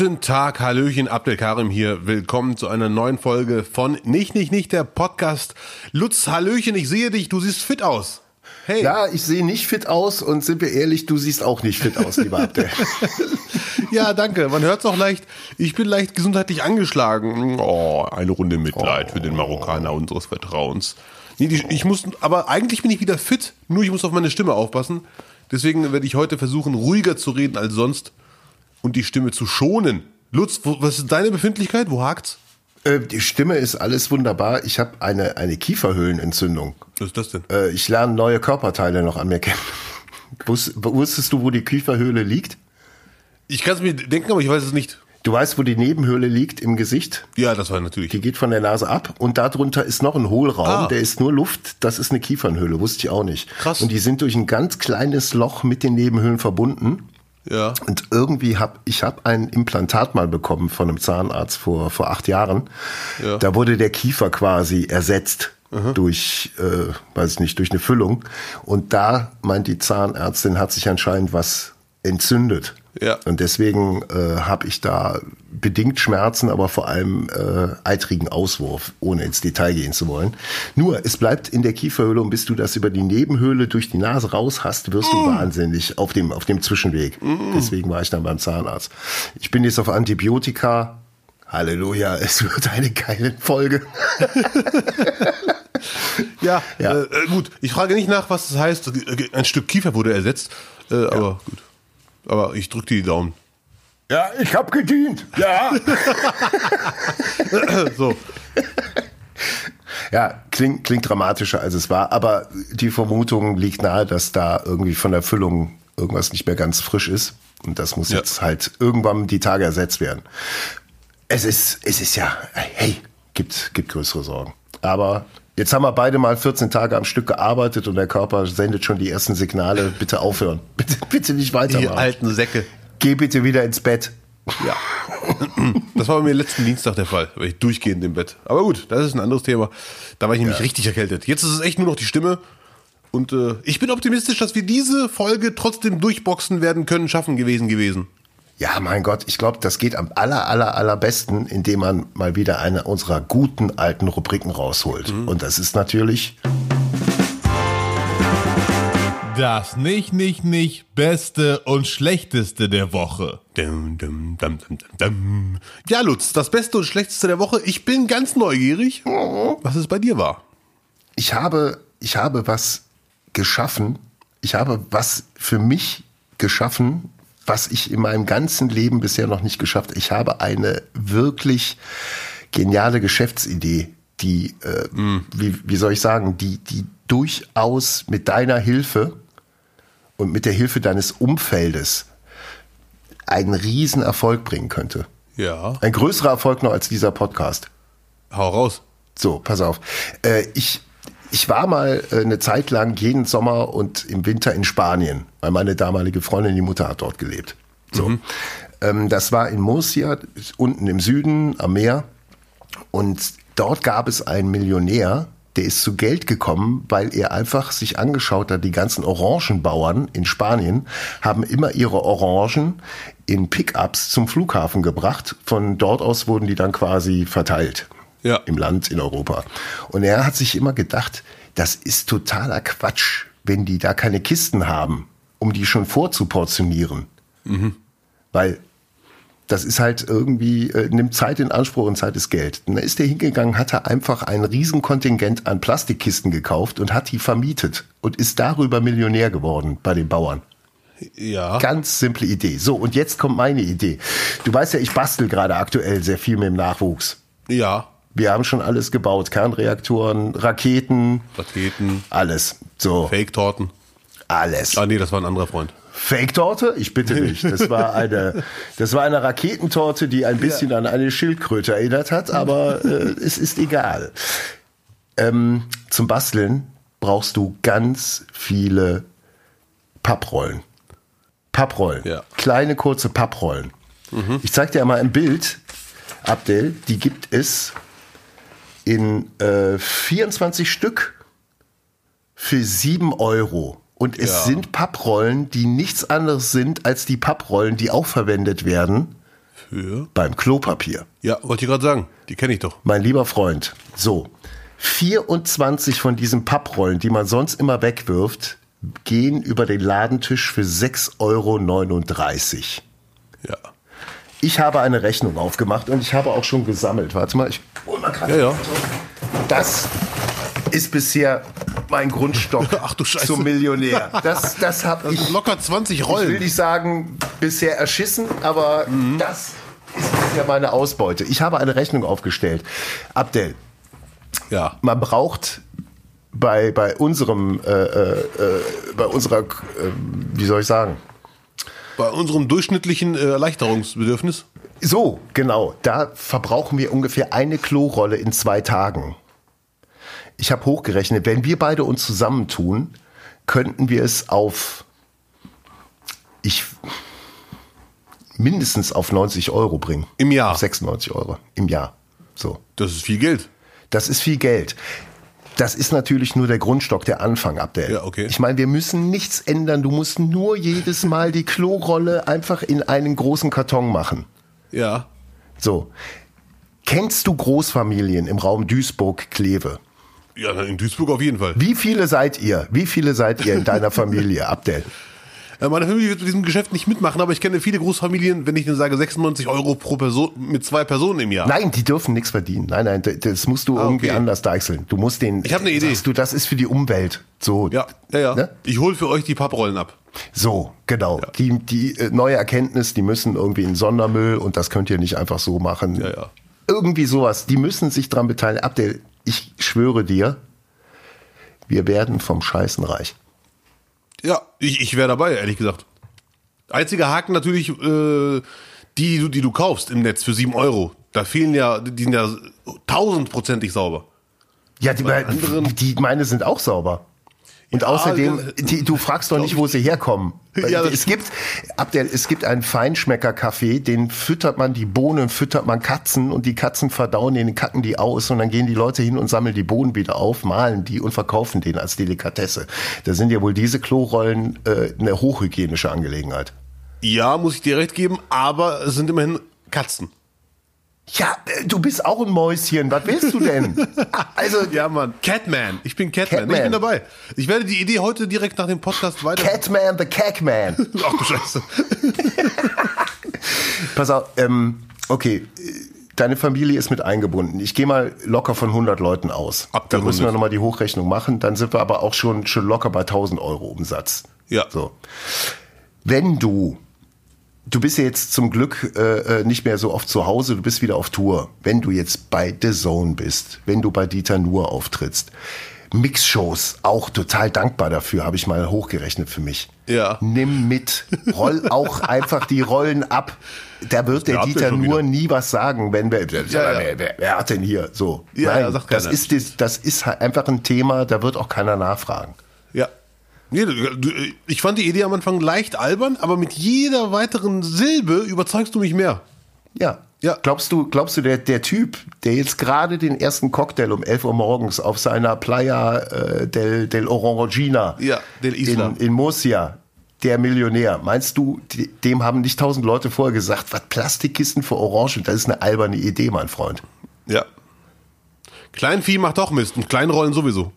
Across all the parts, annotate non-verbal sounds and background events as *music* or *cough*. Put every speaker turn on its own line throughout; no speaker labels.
Guten Tag, Hallöchen, Abdel Karim hier. Willkommen zu einer neuen Folge von Nicht, Nicht, Nicht, der Podcast. Lutz, Hallöchen, ich sehe dich, du siehst fit aus.
Hey. Ja, ich sehe nicht fit aus und sind wir ehrlich, du siehst auch nicht fit aus, lieber Abdel. *laughs*
ja, danke. Man hört es auch leicht. Ich bin leicht gesundheitlich angeschlagen. Oh, eine Runde Mitleid oh. für den Marokkaner unseres Vertrauens. Nee, die, ich muss, aber eigentlich bin ich wieder fit, nur ich muss auf meine Stimme aufpassen. Deswegen werde ich heute versuchen, ruhiger zu reden als sonst und die Stimme zu schonen. Lutz, was ist deine Befindlichkeit? Wo hakt's?
Äh, die Stimme ist alles wunderbar. Ich habe eine, eine Kieferhöhlenentzündung.
Was ist das denn?
Äh, ich lerne neue Körperteile noch an mir kennen. *laughs* Wusstest du, wo die Kieferhöhle liegt?
Ich kann es mir denken, aber ich weiß es nicht.
Du weißt, wo die Nebenhöhle liegt im Gesicht?
Ja, das war natürlich.
Die geht von der Nase ab und darunter ist noch ein Hohlraum, ah. der ist nur Luft. Das ist eine Kiefernhöhle, wusste ich auch nicht.
Krass.
Und die sind durch ein ganz kleines Loch mit den Nebenhöhlen verbunden.
Ja.
Und irgendwie habe ich hab ein Implantat mal bekommen von einem Zahnarzt vor vor acht Jahren. Ja. Da wurde der Kiefer quasi ersetzt Aha. durch, äh, weiß ich nicht, durch eine Füllung. Und da meint die Zahnärztin, hat sich anscheinend was entzündet.
Ja.
Und deswegen äh, habe ich da bedingt Schmerzen, aber vor allem äh, eitrigen Auswurf, ohne ins Detail gehen zu wollen. Nur, es bleibt in der Kieferhöhle und bis du das über die Nebenhöhle durch die Nase raus hast, wirst du mm. wahnsinnig auf dem, auf dem Zwischenweg. Mm. Deswegen war ich dann beim Zahnarzt. Ich bin jetzt auf Antibiotika. Halleluja, *laughs* es wird eine geile Folge. *laughs*
ja, ja. Äh, äh, gut. Ich frage nicht nach, was das heißt. Ein Stück Kiefer wurde ersetzt. Äh, ja. Aber gut. Aber ich drücke die Daumen.
Ja, ich habe gedient. Ja. *laughs*
so.
Ja, klingt, klingt dramatischer, als es war. Aber die Vermutung liegt nahe, dass da irgendwie von der Füllung irgendwas nicht mehr ganz frisch ist. Und das muss ja. jetzt halt irgendwann die Tage ersetzt werden. Es ist, es ist ja, hey, gibt, gibt größere Sorgen. Aber Jetzt haben wir beide mal 14 Tage am Stück gearbeitet und der Körper sendet schon die ersten Signale. Bitte aufhören. *laughs* Bitte, bitte nicht weitermachen.
Die alten Säcke.
Geh bitte wieder ins Bett.
Ja. Das war bei mir letzten Dienstag der Fall. War ich durchgehend im Bett. Aber gut, das ist ein anderes Thema. Da war ich nämlich ja. richtig erkältet. Jetzt ist es echt nur noch die Stimme. Und äh, ich bin optimistisch, dass wir diese Folge trotzdem durchboxen werden können, schaffen gewesen gewesen.
Ja, mein Gott, ich glaube, das geht am aller, aller, allerbesten, indem man mal wieder eine unserer guten alten Rubriken rausholt. Mhm. Und das ist natürlich.
Das nicht, nicht, nicht Beste und Schlechteste der Woche. Dum, dum, dum, ja, Lutz, das Beste und Schlechteste der Woche. Ich bin ganz neugierig, was es bei dir war.
Ich habe, ich habe was geschaffen. Ich habe was für mich geschaffen, was ich in meinem ganzen Leben bisher noch nicht geschafft. Ich habe eine wirklich geniale Geschäftsidee, die, äh, mm. wie, wie soll ich sagen, die, die durchaus mit deiner Hilfe und mit der Hilfe deines Umfeldes einen riesen Erfolg bringen könnte.
Ja.
Ein größerer Erfolg noch als dieser Podcast.
Hau raus.
So, pass auf. Äh, ich ich war mal äh, eine Zeit lang jeden Sommer und im Winter in Spanien, weil meine damalige Freundin, die Mutter hat dort gelebt. So. Mhm. Ähm, das war in Murcia, unten im Süden am Meer. Und dort gab es einen Millionär, der ist zu Geld gekommen, weil er einfach sich angeschaut hat, die ganzen Orangenbauern in Spanien haben immer ihre Orangen in Pickups zum Flughafen gebracht. Von dort aus wurden die dann quasi verteilt
ja.
im Land, in Europa. Und er hat sich immer gedacht, das ist totaler Quatsch, wenn die da keine Kisten haben, um die schon vorzuportionieren. Mhm. Weil das ist halt irgendwie, äh, nimmt Zeit in Anspruch und Zeit ist Geld. Und da ist er hingegangen, hat er einfach ein Riesenkontingent an Plastikkisten gekauft und hat die vermietet und ist darüber Millionär geworden bei den Bauern.
Ja.
Ganz simple Idee. So, und jetzt kommt meine Idee. Du weißt ja, ich bastel gerade aktuell sehr viel mit dem Nachwuchs.
Ja.
Wir haben schon alles gebaut. Kernreaktoren, Raketen.
Raketen.
Alles. So.
Fake-Torten.
Alles.
Ah, nee, das war ein anderer Freund.
Fake-Torte? Ich bitte *laughs* dich. Das war eine, das war eine Raketentorte, die ein bisschen ja. an eine Schildkröte erinnert hat, aber äh, es ist egal. Ähm, zum Basteln brauchst du ganz viele Papprollen. Papprollen.
Ja.
Kleine, kurze Papprollen. Mhm. Ich zeig dir mal ein Bild, Abdel. Die gibt es in äh, 24 Stück für 7 Euro. Und es ja. sind Papprollen, die nichts anderes sind als die Papprollen, die auch verwendet werden
Für?
Beim Klopapier.
Ja, wollte ich gerade sagen. Die kenne ich doch.
Mein lieber Freund, so. 24 von diesen Papprollen, die man sonst immer wegwirft, gehen über den Ladentisch für 6,39 Euro.
Ja.
Ich habe eine Rechnung aufgemacht und ich habe auch schon gesammelt. Warte mal, ich hol mal gerade.
Ja, ja.
Das ist bisher mein Grundstock *laughs*
Ach du Scheiße.
zum Millionär. Das, das habe ich,
Locker 20
ich will
Rollen.
nicht sagen, bisher erschissen, aber
Mhm.
das ist bisher meine Ausbeute. Ich habe eine Rechnung aufgestellt. Abdel,
Ja.
man braucht bei, bei unserem, äh, äh, äh, bei unserer, äh, wie soll ich sagen?
Bei unserem durchschnittlichen äh, Erleichterungsbedürfnis.
So, genau. Da verbrauchen wir ungefähr eine Klorolle in zwei Tagen. Ich habe hochgerechnet, wenn wir beide uns zusammentun, könnten wir es auf ich mindestens auf 90 Euro bringen.
Im Jahr.
Auf 96 Euro im Jahr. So.
Das ist viel Geld.
Das ist viel Geld. Das ist natürlich nur der Grundstock, der Anfang, Abdel.
Ja, okay.
Ich meine, wir müssen nichts ändern. Du musst nur jedes Mal die Klorolle einfach in einen großen Karton machen.
Ja.
So. Kennst du Großfamilien im Raum Duisburg-Kleve?
Ja, in Duisburg auf jeden Fall.
Wie viele seid ihr? Wie viele seid ihr in deiner *laughs* Familie, Abdel?
Äh, Meine Familie wird mit diesem Geschäft nicht mitmachen, aber ich kenne viele Großfamilien, wenn ich denen sage 96 Euro pro Person mit zwei Personen im Jahr.
Nein, die dürfen nichts verdienen. Nein, nein, das musst du irgendwie
okay.
anders deichseln. Du musst den.
Ich hab eine Idee.
Du, das ist für die Umwelt. So.
Ja, ja, ja.
Ne?
Ich hole für euch die Papprollen ab.
So, genau. Die, die äh, neue Erkenntnis, die müssen irgendwie in Sondermüll und das könnt ihr nicht einfach so machen.
Ja, ja.
Irgendwie sowas. Die müssen sich dran beteiligen. Abdel, ich schwöre dir, wir werden vom Scheißen reich.
Ja, ich, ich wäre dabei, ehrlich gesagt. Einziger Haken natürlich, äh, die, die du, die du kaufst im Netz für 7 Euro. Da fehlen ja, die sind ja tausendprozentig sauber.
Ja, die,
anderen-
die meine sind auch sauber. Und
Ja,
außerdem,
das-
die, du fragst doch nicht, wo sie herkommen.
Ja,
es gibt, Abdel, es gibt einen Feinschmecker-Kaffee, den füttert man die Bohnen, füttert man Katzen und die Katzen verdauen den, kacken die aus und dann gehen die Leute hin und sammeln die Bohnen wieder auf, mahlen die und verkaufen den als Delikatesse. Da sind ja wohl diese Klorollen äh, eine hochhygienische Angelegenheit.
Ja, muss ich dir recht geben, aber es sind immerhin Katzen.
Ja, äh, du bist auch ein Mäuschen, was willst du denn? *laughs* Also,
Ja, Mann. Catman. Ich bin Catman.
Catman.
Ich bin dabei. Ich werde die Idee heute direkt nach dem Podcast weiter.
Catman the Cackman. *laughs*
Ach du Scheiße. *laughs*
Pass auf, ähm, okay, deine Familie ist mit eingebunden. Ich gehe mal locker von 100 Leuten aus. Dann
Abgerundet.
müssen wir nochmal die Hochrechnung machen. Dann sind wir aber auch schon, schon locker bei 1000 Euro Umsatz.
Ja.
So. Wenn du, du bist ja jetzt zum Glück äh, äh, nicht mehr so oft zu Hause, du bist wieder auf Tour. Wenn du jetzt bei The Zone bist, wenn du bei Dieter Nuhr auftrittst, Mixshows, auch total dankbar dafür, habe ich mal hochgerechnet für mich.
Ja.
Nimm mit, roll auch *laughs* einfach die Rollen ab. Da wird der Dieter nur
wieder.
nie was sagen, wenn wir,
ja.
Wer, wer, wer hat denn hier so?
Ja,
Nein,
ja,
das ist das, das ist einfach ein Thema, da wird auch keiner nachfragen.
Nee, ich fand die Idee am Anfang leicht albern, aber mit jeder weiteren Silbe überzeugst du mich mehr.
Ja.
Ja.
Glaubst du, glaubst du, der, der Typ, der jetzt gerade den ersten Cocktail um 11 Uhr morgens auf seiner Playa äh, del, del Orangina
Ja, del
in, in Murcia, der Millionär, meinst du, dem haben nicht tausend Leute vorher gesagt, was Plastikkisten für Orangen, das ist eine alberne Idee, mein Freund.
Ja. Kleinvieh macht auch Mist und Kleinrollen sowieso.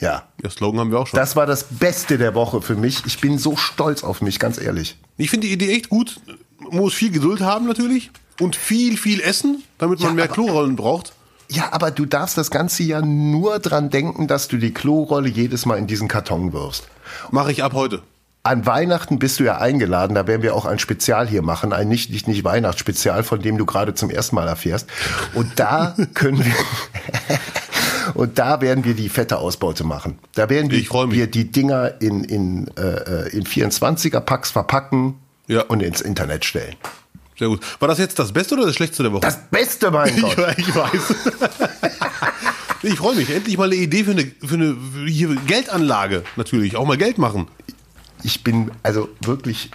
Ja.
Ja, Slogan haben wir auch schon.
Das war das Beste der Woche für mich. Ich bin so stolz auf mich, ganz ehrlich.
ich finde die Idee echt gut. Man muss viel Geduld haben natürlich und viel, viel essen, damit man
Ja,
mehr Klorollen braucht.
Ja, aber du darfst das ganze Jahr nur dran denken, dass du die Klorolle jedes Mal in diesen Karton wirfst.
Mache ich ab heute.
An Weihnachten bist du ja eingeladen, da werden wir auch ein Spezial hier machen, ein nicht, nicht, nicht Weihnachtsspezial, von dem du gerade zum ersten Mal erfährst. Und da *laughs* können wir, und da werden wir die fette Ausbeute machen. Da werden wir, wir die Dinger in, in, äh, in 24er Packs verpacken
Ja.
und ins Internet stellen.
Sehr gut. War das jetzt das Beste oder das Schlechteste der Woche?
Das Beste, mein Gott. *laughs*
ich, ich weiß. *laughs* ich freue mich. Endlich mal eine Idee für eine, für eine hier Geldanlage natürlich. Auch mal Geld machen.
Ich bin also wirklich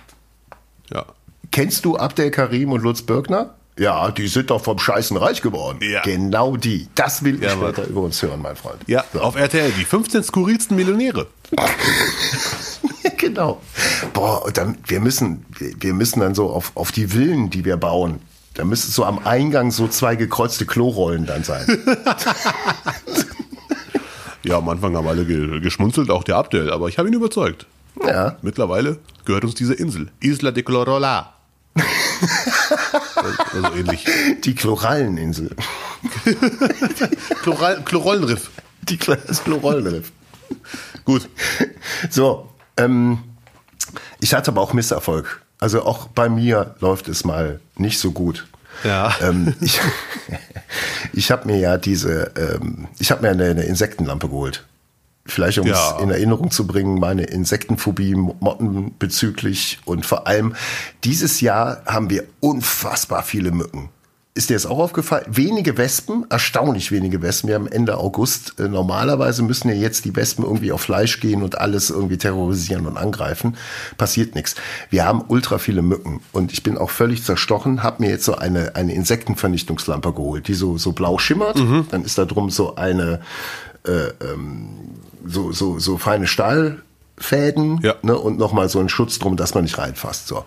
Ja.
Kennst du Abdel Karim und Lutz Birkner? Ja, die sind doch vom Scheißen reich geworden.
Ja.
Genau die. Das will ich
Ja, Mann.
später über uns hören, mein Freund.
Ja, auf RTL, die 15 skurrilsten Millionäre. *laughs*
genau. Boah, dann, wir müssen, wir wir müssen dann so auf, auf die Villen, die wir bauen, Da müsste so am Eingang so zwei gekreuzte Klorollen dann sein. *laughs*
Ja, am Anfang haben alle ge geschmunzelt, auch der Abdel, aber ich habe ihn überzeugt.
Ja.
Mittlerweile gehört uns diese Insel. Isla de Clorola. *laughs* also ähnlich.
Die Chloralleninsel.
Chloral Chlorollenriff.
Die, das Chlorollenriff.
Gut.
So, ähm, ich hatte aber auch Misserfolg. Also auch bei mir läuft es mal nicht so gut.
Ja.
Ähm, ich *laughs* ich habe mir ja diese, ähm, ich habe mir eine, eine Insektenlampe geholt. Vielleicht um
Ja.
es in Erinnerung zu bringen, meine Insektenphobie, Motten bezüglich und vor allem dieses Jahr haben wir unfassbar viele Mücken. Ist dir das auch aufgefallen? Wenige Wespen, erstaunlich wenige Wespen. Wir haben Ende August. Äh, Normalerweise müssen ja jetzt die Wespen irgendwie auf Fleisch gehen und alles irgendwie terrorisieren und angreifen. Passiert nichts. Wir haben ultra viele Mücken und ich bin auch völlig zerstochen. Habe mir jetzt so eine eine Insektenvernichtungslampe geholt, die so so blau schimmert. Dann ist da drum so eine so, so, so feine Stahlfäden
Ja.
ne, und nochmal so ein Schutz drum, dass man nicht reinfasst. So.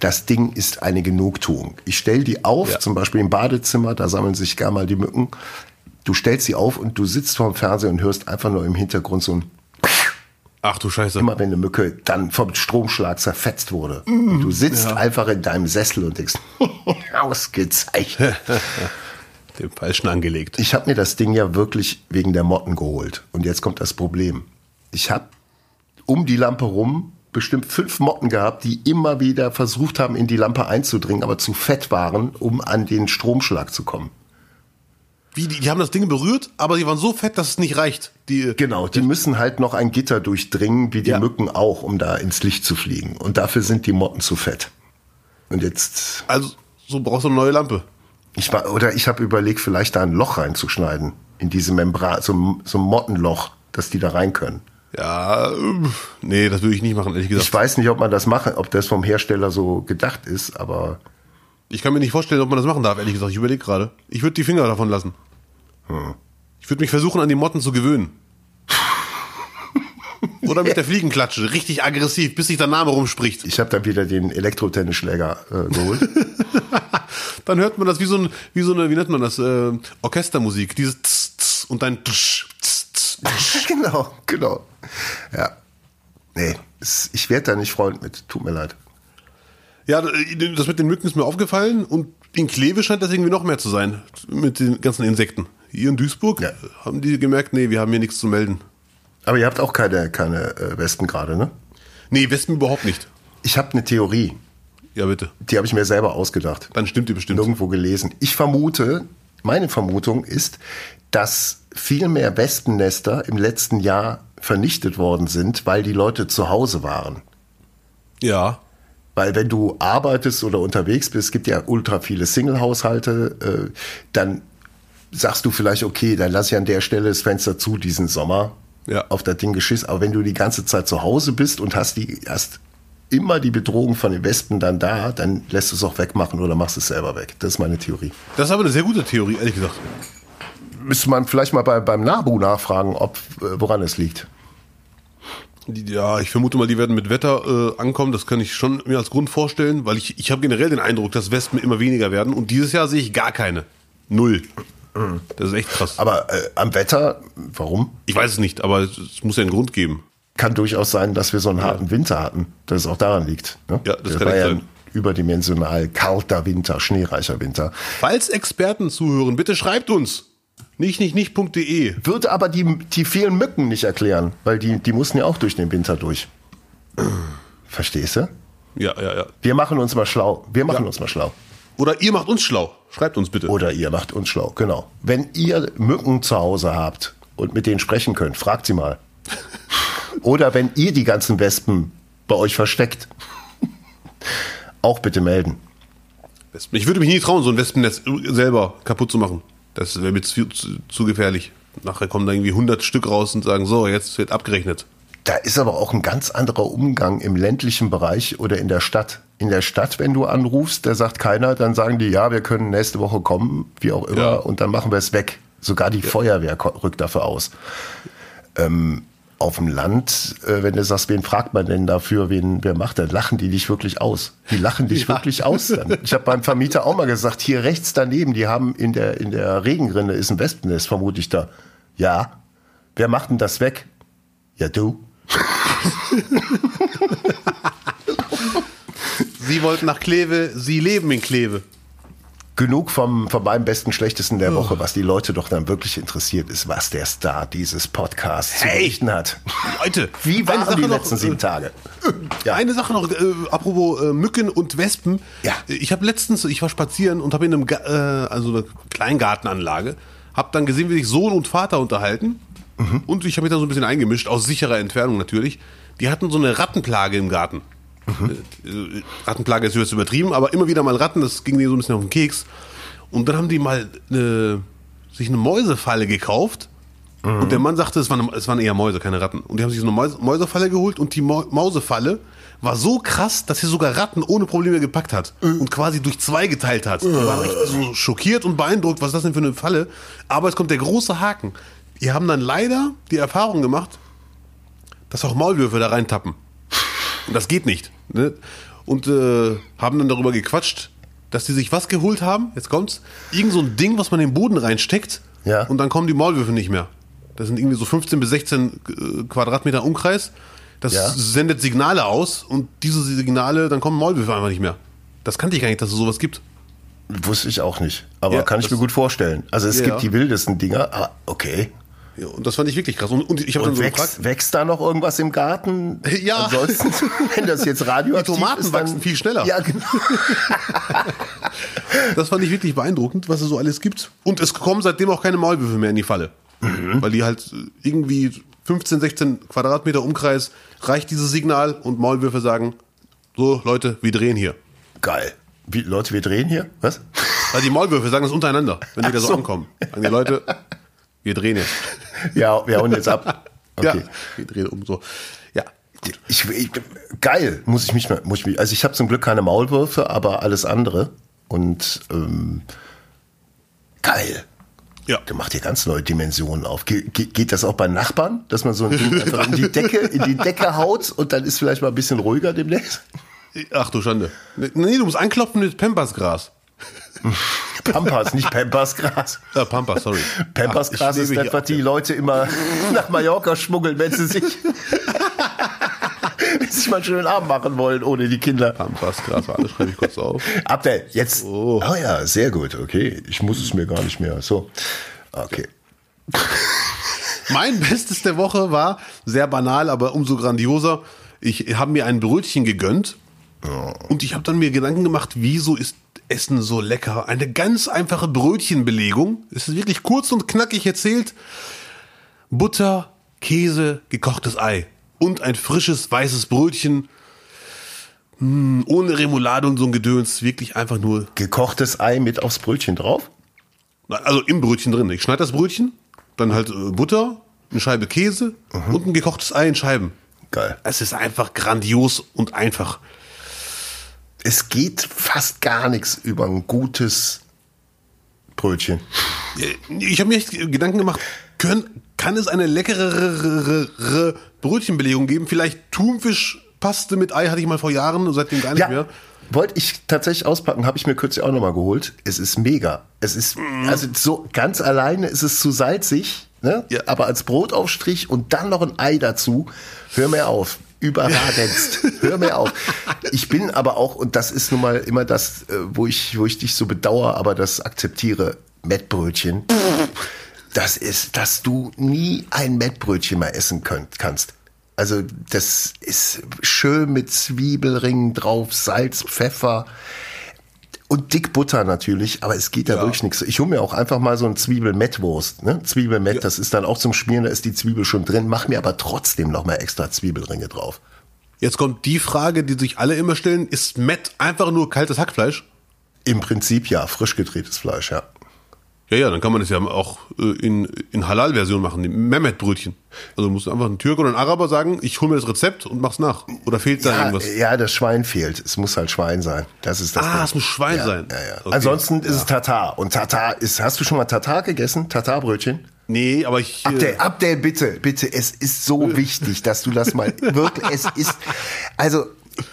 Das Ding ist eine Genugtuung. Ich stell die auf,
Ja.
zum Beispiel im Badezimmer, da sammeln sich gar mal die Mücken. Du stellst sie auf und du sitzt vorm Fernseher und hörst einfach nur im Hintergrund so ein
Ach du Scheiße.
immer wenn eine Mücke dann vom Stromschlag zerfetzt wurde. Und du sitzt einfach in deinem Sessel und denkst, *laughs* ausgezeichnet. *laughs*
Dem Falschen angelegt.
Ich habe mir das Ding ja wirklich wegen der Motten geholt. Und jetzt kommt das Problem. Ich habe um die Lampe rum bestimmt fünf Motten gehabt, die immer wieder versucht haben, in die Lampe einzudringen, aber zu fett waren, um an den Stromschlag zu kommen.
Wie, die, die haben das Ding berührt, aber die waren so fett, dass es nicht reicht. Die,
Genau, die müssen halt noch ein Gitter durchdringen, wie die
Ja.
Mücken auch, um da ins Licht zu fliegen. Und dafür sind die Motten zu fett. Und jetzt,
Also, so brauchst du eine neue Lampe.
Ich war, oder ich habe überlegt, vielleicht da ein Loch reinzuschneiden. In diese Membran, so, ein- so ein Mottenloch, dass die da rein können.
Ja, nee, das würde ich nicht machen, ehrlich gesagt.
Ich weiß nicht, ob man das machen, ob das vom Hersteller so gedacht ist, aber
Ich kann mir nicht vorstellen, ob man das machen darf, ehrlich gesagt. Ich überlege gerade. Ich würde die Finger davon lassen. Ich würde mich versuchen, an die Motten zu gewöhnen. Oder mit der Fliegenklatsche, richtig aggressiv, bis sich der Name rumspricht.
ich habe dann wieder den Elektrotennisschläger äh, geholt. *laughs*
Dann hört man das wie so, ein, wie so eine, wie nennt man das, äh, Orchestermusik. Dieses Tss, Tss und dann Tsch, Tss, Tss, Tsch. *laughs*
genau, genau. Ja. Nee, ich werde da nicht Freund mit. Tut mir leid.
Ja, das mit den Mücken ist mir aufgefallen und in Kleve scheint das irgendwie noch mehr zu sein. Mit den ganzen Insekten. Hier in Duisburg
Ja.
haben die gemerkt, nee, wir haben hier nichts zu melden.
Aber ihr habt auch keine, keine äh, Wespen gerade, ne?
Nee, Wespen überhaupt nicht.
Ich habe eine Theorie.
Ja, bitte.
Die habe ich mir selber ausgedacht.
Dann stimmt die bestimmt.
Irgendwo gelesen. Ich vermute, meine Vermutung ist, dass viel mehr Wespennester im letzten Jahr vernichtet worden sind, weil die Leute zu Hause waren.
Ja.
Weil wenn du arbeitest oder unterwegs bist, es gibt ja ultra viele Single-Haushalte, äh, dann sagst du vielleicht, okay, dann lass ich an der Stelle das Fenster zu diesen Sommer
Ja.
auf das Ding geschiss. Aber wenn du die ganze Zeit zu Hause bist und hast die hast immer die Bedrohung von den Wespen dann da, dann lässt du es auch wegmachen oder machst es selber weg. Das ist meine Theorie.
Das ist aber eine sehr gute Theorie, ehrlich gesagt.
Müsste man vielleicht mal bei, beim Nabu nachfragen, ob äh, woran es liegt.
Ja, ich vermute mal, die werden mit Wetter äh, ankommen. Das kann ich schon mir als Grund vorstellen, weil ich, ich habe generell den Eindruck, dass Wespen immer weniger werden. Und dieses Jahr sehe ich gar keine. Null. Das ist echt krass.
Aber äh, am Wetter, warum?
Ich weiß es nicht, aber es, muss ja einen Grund geben.
Kann durchaus sein, dass wir so einen harten Winter hatten, dass es auch daran liegt. Ne?
Ja, das kann
war ja
sein.
ein überdimensional kalter Winter, schneereicher Winter.
Falls Experten zuhören, bitte schreibt uns. Nicht, nicht, nicht.de.
Würde aber die, die vielen Mücken nicht erklären, weil die, die mussten ja auch durch den Winter durch. *clears throat* Verstehst du?
Ja, ja, ja.
Wir machen uns mal schlau. Wir machen
Ja.
uns mal schlau.
Oder ihr macht uns schlau. Schreibt uns bitte.
Oder ihr macht uns schlau, genau. Wenn ihr Mücken zu Hause habt und mit denen sprechen könnt, fragt sie mal. *laughs* Oder wenn ihr die ganzen Wespen bei euch versteckt, *laughs* auch bitte melden.
Ich würde mich nie trauen, so ein Wespennetz selber kaputt zu machen. Das wäre mir zu, zu, zu gefährlich. Nachher kommen da irgendwie 100 Stück raus und sagen, so, jetzt wird abgerechnet.
Da ist aber auch ein ganz anderer Umgang im ländlichen Bereich oder in der Stadt. In der Stadt, wenn du anrufst, da sagt keiner, dann sagen die, ja, wir können nächste Woche kommen, wie auch immer,
Ja.
und dann machen wir es weg. Sogar die Feuerwehr ko- rückt dafür aus. Ähm, auf dem Land, äh, wenn du sagst, wen fragt man denn dafür, wen, wer macht das, lachen die dich wirklich aus. Die lachen dich *laughs* ja. wirklich aus dann. Ich habe beim Vermieter auch mal gesagt, hier rechts daneben, die haben in der, in der Regenrinne ist ein Wespennest, vermute ich da. Ja. Wer macht denn das weg? Ja, du. *laughs*
Sie wollten nach Kleve, Sie leben in Kleve
genug vom, vom meinem besten, schlechtesten der Woche, was die Leute doch dann wirklich interessiert, ist, was der Star dieses Podcasts hey, zu berichten hat.
Leute,
wie waren die letzten noch, sieben äh, Tage?
Ja. Eine Sache noch, äh, apropos äh, Mücken und Wespen.
Ja.
Ich habe letztens, ich war spazieren und habe in einem, äh, also einer Kleingartenanlage, habe dann gesehen, wie sich Sohn und Vater unterhalten. Mhm. Und ich habe mich da so ein bisschen eingemischt, aus sicherer Entfernung natürlich. Die hatten so eine Rattenplage im Garten. Mhm. Rattenplage ist jetzt übertrieben, aber immer wieder mal Ratten, das ging mir so ein bisschen auf den Keks. Und dann haben die mal eine, sich eine Mäusefalle gekauft. Mhm. Und der Mann sagte, es waren, es waren eher Mäuse, keine Ratten. Und die haben sich so eine Mäuse, Mäusefalle geholt und die Mausefalle war so krass, dass sie sogar Ratten ohne Probleme gepackt hat mhm. und quasi durch zwei geteilt hat. Die waren echt so schockiert und beeindruckt, was ist das denn für eine Falle? Aber es kommt der große Haken. Die haben dann leider die Erfahrung gemacht, dass auch Maulwürfe da reintappen. Und das geht nicht. Ne? Und äh, haben dann darüber gequatscht, dass die sich was geholt haben, jetzt kommt's, irgend so ein Ding, was man in den Boden reinsteckt
ja.
und dann kommen die Maulwürfe nicht mehr. Das sind irgendwie so 15 bis 16 äh, Quadratmeter Umkreis. Das ja. sendet Signale aus und diese Signale, dann kommen Maulwürfe einfach nicht mehr. Das kannte ich gar nicht, dass es sowas gibt.
Wusste ich auch nicht. Aber ja, kann ich mir gut vorstellen. Also es ja. gibt die wildesten Dinger. Ah, okay.
Ja, und das fand ich wirklich krass. Und, und ich habe dann so
wächst,
gefragt,
wächst da noch irgendwas im Garten?
Ja.
Ansonsten, *laughs* wenn das jetzt radioaktiv
Die Tomaten
ist,
dann, wachsen viel schneller.
Ja, genau. *laughs*
das fand ich wirklich beeindruckend, was es so alles gibt. Und es kommen seitdem auch keine Maulwürfe mehr in die Falle. Mhm. Weil die halt irgendwie 15, 16 Quadratmeter Umkreis reicht dieses Signal und Maulwürfe sagen, so Leute, wir drehen hier.
Geil. Wie, Leute, wir drehen hier? Was?
Weil die Maulwürfe sagen das untereinander, wenn die da so, so ankommen. Sagen die Leute, wir drehen jetzt. *laughs*
Ja, wir hauen jetzt ab. *laughs*
Okay. Ja, wir drehen um so. Ja.
Ich, ich, geil, muss ich mich mal, muss ich mich, also ich habe zum Glück keine Maulwürfe, aber alles andere. Und ähm, geil.
Ja.
Der macht hier ganz neue Dimensionen auf. Ge geht das auch bei Nachbarn, dass man so ein Ding einfach in die Decke, in die Decke haut und dann ist vielleicht mal ein bisschen ruhiger demnächst?
Ach du Schande. Nee, du musst anklopfen mit Pampasgras. *laughs*
Pampas, nicht Pampasgras.
Ja, Pampas, sorry.
Pampasgras ist das, was die Leute immer *laughs* nach Mallorca schmuggeln, wenn sie sich, wenn *laughs* sie sich mal einen schönen Abend machen wollen, ohne die Kinder.
Pampasgras, alles schreibe ich kurz auf.
Abdel, jetzt. Oh. oh ja, sehr gut, okay. Ich muss es mir gar nicht mehr. So. Okay.
Mein Bestes der Woche war sehr banal, aber umso grandioser. Ich habe mir ein Brötchen gegönnt und ich habe dann mir Gedanken gemacht, wieso ist Essen so lecker? Eine ganz einfache Brötchenbelegung. Es ist wirklich kurz und knackig erzählt. Butter, Käse, gekochtes Ei und ein frisches weißes Brötchen. Hm, ohne Remoulade und so ein Gedöns. Wirklich einfach nur.
Gekochtes Ei mit aufs Brötchen drauf?
Also im Brötchen drin. Ich schneide das Brötchen, dann halt äh, Butter, eine Scheibe Käse mhm. und ein gekochtes Ei in Scheiben.
Geil.
Es ist einfach grandios und einfach
es geht fast gar nichts über ein gutes Brötchen.
Ich habe mir echt Gedanken gemacht, können, kann es eine leckerere Brötchenbelegung geben? Vielleicht Thunfischpaste mit Ei hatte ich mal vor Jahren und seitdem gar nicht ja. mehr.
Wollte ich tatsächlich auspacken, habe ich mir kürzlich auch nochmal geholt. Es ist mega. Es ist, also so ganz alleine ist es zu salzig, ne? Ja. aber als Brotaufstrich und dann noch ein Ei dazu. Hör mir auf überragendst. Hör mir auf. Ich bin aber auch, und das ist nun mal immer das, äh, wo ich, wo ich dich so bedauere, aber das akzeptiere, Mettbrötchen. Das ist, dass du nie ein Mettbrötchen mal essen könnt, kannst. Also das ist schön mit Zwiebelringen drauf, Salz, Pfeffer. Und dick Butter natürlich, aber es geht da ja. wirklich nichts. Ich hole mir auch einfach mal so ein Zwiebelmettwurst. Ne? Zwiebelmett, ja. das ist dann auch zum Schmieren, da ist die Zwiebel schon drin. Mach mir aber trotzdem noch mal extra Zwiebelringe drauf.
Jetzt kommt die Frage, die sich alle immer stellen: Ist Mett einfach nur kaltes Hackfleisch?
Im Prinzip ja, frisch gedrehtes Fleisch, ja.
Ja, ja, dann kann man das ja auch äh, in, in Halal-Version machen, die Mehmet-Brötchen. Also musst du einfach einen Türk oder einen Araber sagen, ich hole mir das Rezept und mach's nach. Oder fehlt da
Ja,
irgendwas?
ja, das Schwein fehlt. Es muss halt Schwein sein. Das ist das
Ah,
Ding.
es muss Schwein
ja,
sein.
Ja, ja.
Okay.
Ansonsten ist es Tatar. Und Tatar ist, hast du schon mal Tatar gegessen? Tatarbrötchen?
Nee, aber ich. äh,
Abdel, Abdel, bitte, bitte, es ist so wichtig, dass du das mal *laughs* wirklich, es ist, also,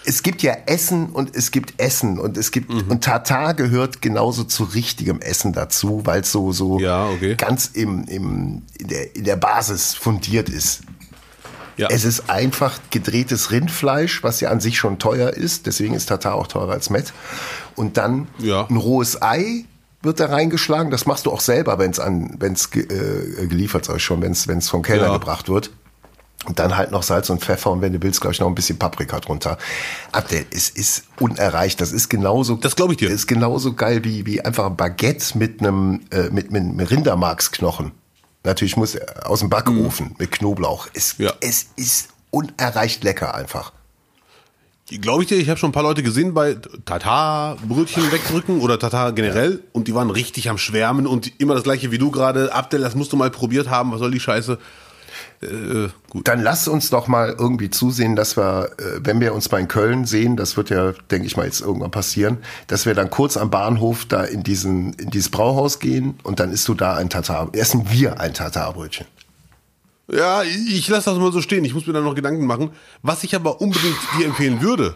es gibt ja Essen und es gibt Essen und es gibt,
Mhm.
und Tatar gehört genauso zu richtigem Essen dazu, weil es so, so
Ja, okay.
ganz im, im, in der, in der Basis fundiert ist.
ja.
Es ist einfach gedrehtes Rindfleisch, was ja an sich schon teuer ist. Deswegen ist Tatar auch teurer als Met. Und dann
Ja.
ein rohes Ei wird da reingeschlagen. Das machst du auch selber, wenn es an, wenn es äh, geliefert ist schon, wenn es wenn es vom Keller
Ja.
gebracht wird. Und dann halt noch Salz und Pfeffer und wenn du willst, glaube ich, noch ein bisschen Paprika drunter. Abdel, es ist unerreicht. Das ist genauso.
Das glaub ich dir.
Ist genauso geil wie, wie einfach ein Baguette mit einem, äh, mit, mit, mit Rindermarksknochen. Natürlich muss er aus dem Backofen mit Knoblauch. Es,
Ja.
es ist unerreicht lecker einfach.
Glaube ich dir, ich habe schon ein paar Leute gesehen bei Tatar-Brötchen wegdrücken oder Tatar generell und die waren richtig am Schwärmen und immer das gleiche wie du gerade. Abdel, das musst du mal probiert haben, was soll die Scheiße? Äh, gut.
Dann lass uns doch mal irgendwie zusehen, dass wir, äh, wenn wir uns mal in Köln sehen, das wird ja, denke ich mal, jetzt irgendwann passieren, dass wir dann kurz am Bahnhof da in diesen, in dieses Brauhaus gehen und dann isst du da ein Tatar, essen wir ein Tatarbrötchen.
Ja, ich lasse das mal so stehen. Ich muss mir da noch Gedanken machen. Was ich aber unbedingt dir empfehlen würde,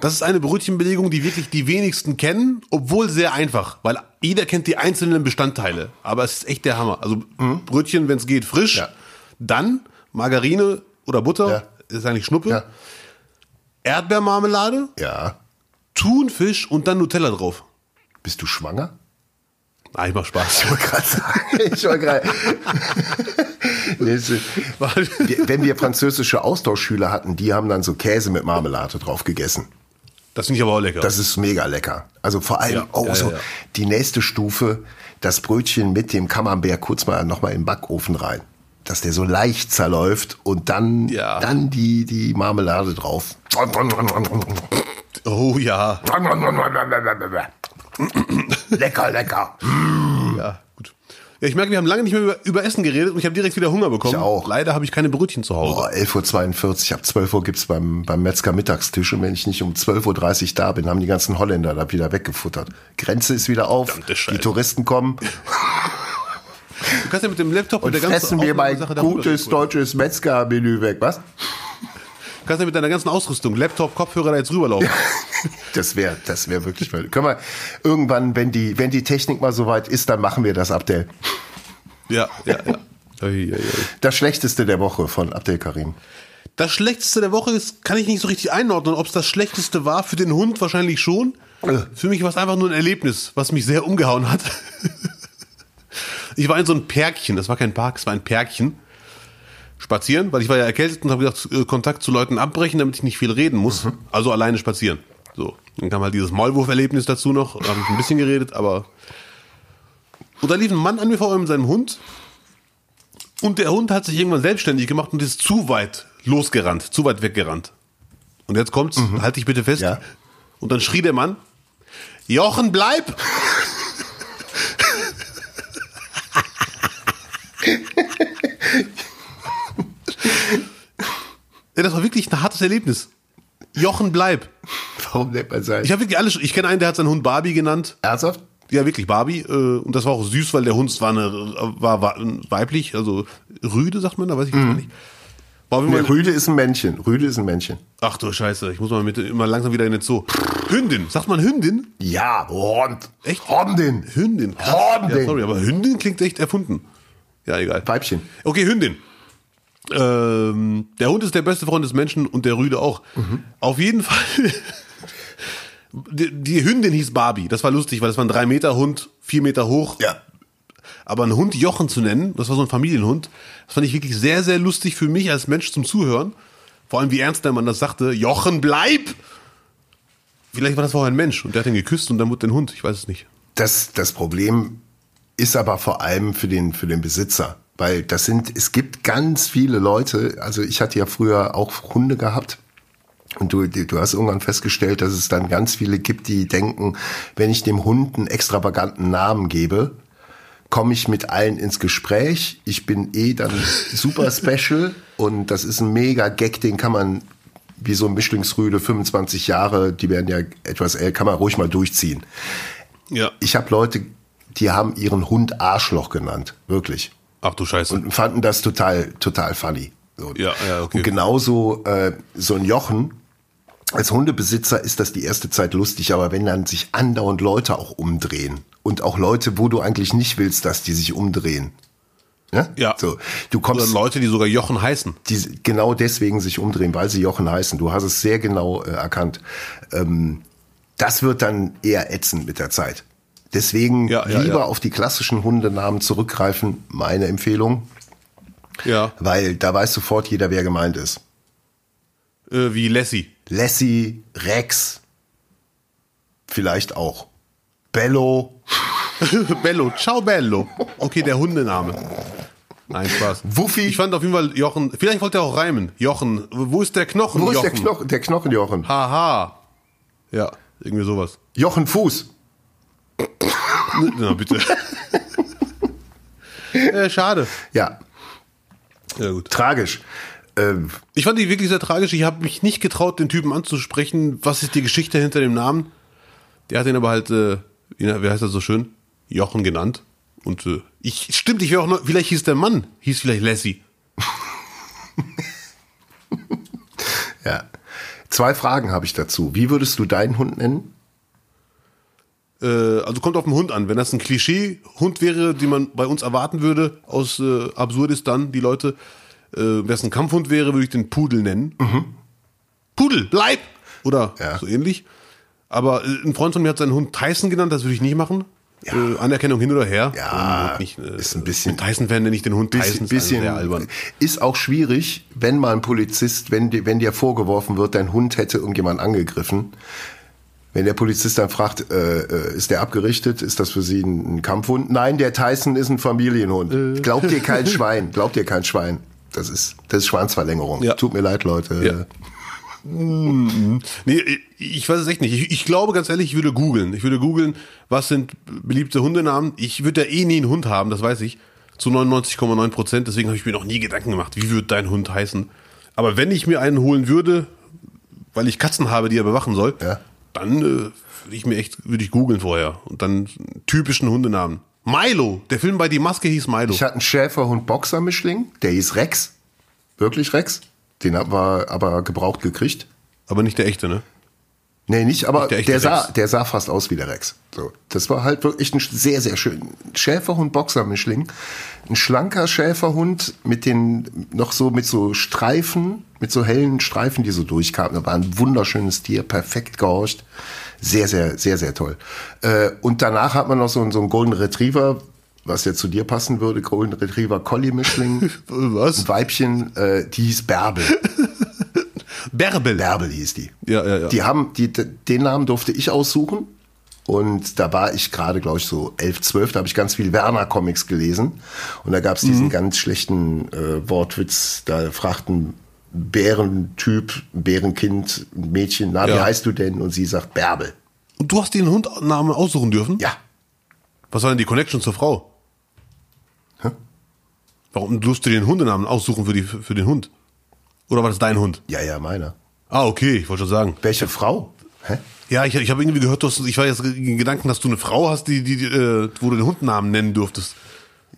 das ist eine Brötchenbelegung, die wirklich die wenigsten kennen, obwohl sehr einfach, weil jeder kennt die einzelnen Bestandteile. Aber es ist echt der Hammer. Also Brötchen, wenn es geht, frisch.
Ja.
Dann Margarine oder Butter,
Ja.
ist eigentlich Schnuppe.
Ja.
Erdbeermarmelade,
Ja.
Thunfisch und dann Nutella drauf.
Bist du schwanger?
Ah, ich mach Spaß. *laughs*
Ich wollte gerade sagen, ich *laughs* war gerade. Wenn wir französische Austauschschüler hatten, die haben dann so Käse mit Marmelade drauf gegessen.
Das finde ich aber auch lecker.
Das ist mega lecker. Also vor allem,
Ja,
oh,
ja,
so
ja, ja.
die nächste Stufe, das Brötchen mit dem Camembert kurz mal nochmal in den Backofen rein. Dass der so leicht zerläuft und dann,
Ja.
dann die, die Marmelade drauf.
oh ja.
lecker, lecker.
Ja, gut. Ja, ich merke, wir haben lange nicht mehr über, über Essen geredet und ich habe direkt wieder Hunger bekommen.
Ich auch.
Leider habe ich keine Brötchen zu Hause.
Boah, 11.42 Uhr, ab 12 Uhr gibt's beim, beim Metzger Mittagstisch und wenn ich nicht um 12.30 Uhr da bin, haben die ganzen Holländer da wieder weggefuttert. Grenze ist wieder auf, die Touristen kommen *laughs*
Du kannst ja mit dem Laptop
und
mit der ganzen
fressen mir mein
Sache
gutes deutsches Metzger-Menü weg, was?
Du kannst ja mit deiner ganzen Ausrüstung, Laptop, Kopfhörer da jetzt rüberlaufen.
Das wäre das wär wirklich mal. Können wir irgendwann, wenn die, wenn die Technik mal soweit ist, dann machen wir das Abdel.
Ja, ja, ja.
Das Schlechteste der Woche von Abdel Karim.
Das Schlechteste der Woche ist, kann ich nicht so richtig einordnen. Ob es das Schlechteste war, für den Hund wahrscheinlich schon. Für mich war es einfach nur ein Erlebnis, was mich sehr umgehauen hat. Ich war in so einem Pärkchen, das war kein Park, es war ein Pärkchen. Spazieren, weil ich war ja erkältet und habe gesagt, äh, Kontakt zu Leuten abbrechen, damit ich nicht viel reden muss. Also alleine spazieren. So, dann kam halt dieses Maulwurf-Erlebnis dazu noch. Da habe ich ein bisschen geredet, aber. Und da lief ein Mann an mir vorbei mit seinem Hund. Und der Hund hat sich irgendwann selbstständig gemacht und ist zu weit losgerannt, zu weit weggerannt. Und jetzt kommt's, halt dich bitte fest.
Ja.
Und dann schrie der Mann, Jochen, bleib! Ja, das war wirklich ein hartes Erlebnis. Jochen, bleib.
Warum nennt man sein?
Ich habe wirklich alles, ich kenne einen, der hat seinen Hund Barbie genannt.
Ernsthaft?
Ja, wirklich Barbie. Äh, und das war auch süß, weil der Hund war, eine, war, war weiblich, also Rüde, sagt man, da weiß ich gar nicht. War
Nee,
Fall-
Rüde ist ein Männchen. Rüde ist ein Männchen.
Ach du Scheiße, ich muss mal mit immer langsam wieder in den Zoo. Hündin, sagt man Hündin?
Ja, Hund.
Echt?
Hondin.
Hündin. krass.
Hündin.
Ja, sorry, aber Hündin klingt echt erfunden. Ja, egal.
Weibchen.
Okay, Hündin. Ähm, der Hund ist der beste Freund des Menschen und der Rüde auch. Auf jeden Fall. *laughs* Die, die Hündin hieß Barbie. Das war lustig, weil das war ein 3 Meter Hund, 4 Meter hoch.
Ja.
Aber einen Hund Jochen zu nennen, das war so ein Familienhund, das fand ich wirklich sehr, sehr lustig für mich als Mensch zum Zuhören. Vor allem, wie ernst der Mann das sagte. Jochen, bleib! Vielleicht war das vorher ein Mensch und der hat ihn geküsst und dann wurde den Hund. Ich weiß es nicht.
Das, das Problem ist aber vor allem für den, für den Besitzer. Weil das sind, es gibt ganz viele Leute, also ich hatte ja früher auch Hunde gehabt. Und du, du hast irgendwann festgestellt, dass es dann ganz viele gibt, die denken, wenn ich dem Hund einen extravaganten Namen gebe, komme ich mit allen ins Gespräch. Ich bin eh dann *laughs* super special und das ist ein mega Gag, den kann man wie so ein Mischlingsrüde, 25 Jahre, die werden ja etwas älter, kann man ruhig mal durchziehen.
Ja.
Ich habe Leute, die haben ihren Hund Arschloch genannt, wirklich.
Ach du Scheiße.
Und fanden das total, total funny. So.
Ja, ja, okay.
Und genauso äh, so ein Jochen, als Hundebesitzer ist das die erste Zeit lustig, aber wenn dann sich andauernd Leute auch umdrehen und auch Leute, wo du eigentlich nicht willst, dass die sich umdrehen. Ne?
Ja.
So, du
Oder
kommst
Leute, die sogar Jochen heißen.
die genau deswegen sich umdrehen, weil sie Jochen heißen. Du hast es sehr genau äh, erkannt. Ähm, das wird dann eher ätzend mit der Zeit. Deswegen
Ja, ja,
lieber
ja.
auf die klassischen Hundenamen zurückgreifen, meine Empfehlung,
Ja.
weil da weiß sofort jeder, wer gemeint ist.
Äh, wie Lassie.
Lassie, Rex, vielleicht auch Bello, *laughs*
Bello. Ciao Bello. Okay, der Hundename. Nein, Spaß.
Wuffi.
Ich fand auf jeden Fall Jochen, vielleicht wollte er auch reimen. Jochen. Wo ist der Knochen?
Wo ist
Jochen?
der, Knochen, der Knochenjochen?
Haha. Ja, irgendwie sowas.
Jochen Fuß.
Na, bitte. *laughs* äh, schade.
Ja,
Ja, gut.
tragisch. Ähm,
Ich fand die wirklich sehr tragisch. Ich habe mich nicht getraut, den Typen anzusprechen. Was ist die Geschichte hinter dem Namen? Der hat ihn aber halt, äh, wie heißt er so schön? Jochen genannt. Und äh, ich, stimmt, ich wäre auch noch, vielleicht hieß der Mann, hieß vielleicht Lassie. *laughs*
ja. Zwei Fragen habe ich dazu. Wie würdest du deinen Hund nennen?
Äh, also kommt auf den Hund an. Wenn das ein Klischee-Hund wäre, die man bei uns erwarten würde, aus äh, Absurdistan, die Leute, äh, wenn es ein Kampfhund wäre, würde ich den Pudel nennen. Pudel, bleib! Oder
Ja.
so ähnlich. Aber äh, ein Freund von mir hat seinen Hund Tyson genannt, das würde ich nicht machen. Äh, Anerkennung hin oder her.
Ja,
nicht, äh,
ist ein bisschen-
Mit Tyson-Fan nenne ich den Hund Tyson.
Bisschen, bisschen
sehr albern.
ist auch schwierig, wenn mal ein Polizist, wenn, dir- wenn dir vorgeworfen wird, dein Hund hätte irgendjemand angegriffen. Wenn der Polizist dann fragt, äh, äh, ist der abgerichtet? Ist das für Sie ein, ein Kampfhund? Nein, der Tyson ist ein Familienhund.
Äh.
Glaubt dir kein *laughs* Schwein. Glaubt dir kein Schwein. Das ist, das ist Schwanzverlängerung.
Ja.
Tut mir leid, Leute.
Ja. Nee, ich weiß es echt nicht. Ich, ich glaube ganz ehrlich, ich würde googeln. Ich würde googeln, was sind beliebte Hundenamen. Ich würde ja eh nie einen Hund haben, das weiß ich. Zu 99,9 Prozent. Deswegen habe ich mir noch nie Gedanken gemacht, wie wird dein Hund heißen. Aber wenn ich mir einen holen würde, weil ich Katzen habe, die er bewachen soll,
Ja.
Dann äh, würde ich mir echt, würde ich googeln vorher. Und dann typischen Hundenamen. Milo, der Film bei Die Maske hieß Milo.
Ich hatte einen Schäferhund-Boxer-Mischling, der hieß Rex. Wirklich Rex. Den haben wir aber gebraucht gekriegt.
Aber nicht der echte, ne?
Nee, nicht, aber
Nicht der
der, sah, der sah fast aus wie der Rex. So, das war halt wirklich ein sehr, sehr schön. Schäferhund-Boxer-Mischling. Ein schlanker Schäferhund mit den, noch so mit so Streifen, mit so hellen Streifen, die so durchkamen. Da war ein wunderschönes Tier, perfekt gehorcht. Sehr, sehr, sehr, sehr toll. Äh, und danach hat man noch so, einen- so einen Golden Retriever, was ja zu dir passen würde, Golden Retriever Collie-Mischling. *laughs*
Was?
Ein Weibchen, äh, die hieß Bärbel.
Bärbel.
Bärbel hieß die.
Ja, ja, ja.
Die haben, die, den Namen durfte ich aussuchen. Und da war ich gerade, glaube ich, so 11, 12, da habe ich ganz viel Werner-Comics gelesen. Und da gab es
Mhm.
diesen ganz schlechten äh, Wortwitz, da fragten Bärentyp, Bärenkind, Mädchen, na, wie
Ja.
heißt du denn? Und sie sagt Bärbel.
Und du hast den Hundnamen aussuchen dürfen?
Ja.
Was war denn die Connection zur Frau?
Hä?
Warum durfst du den Hundenamen aussuchen für, die, für den Hund? Oder war das dein Hund?
Ja, ja, meiner.
Ah, okay, ich wollte schon sagen.
Welche Frau? Hä?
Ja, ich, ich habe irgendwie gehört, du hast, ich war jetzt in Gedanken, dass du eine Frau hast, die, die, die, äh, wo du den Hundnamen nennen durftest.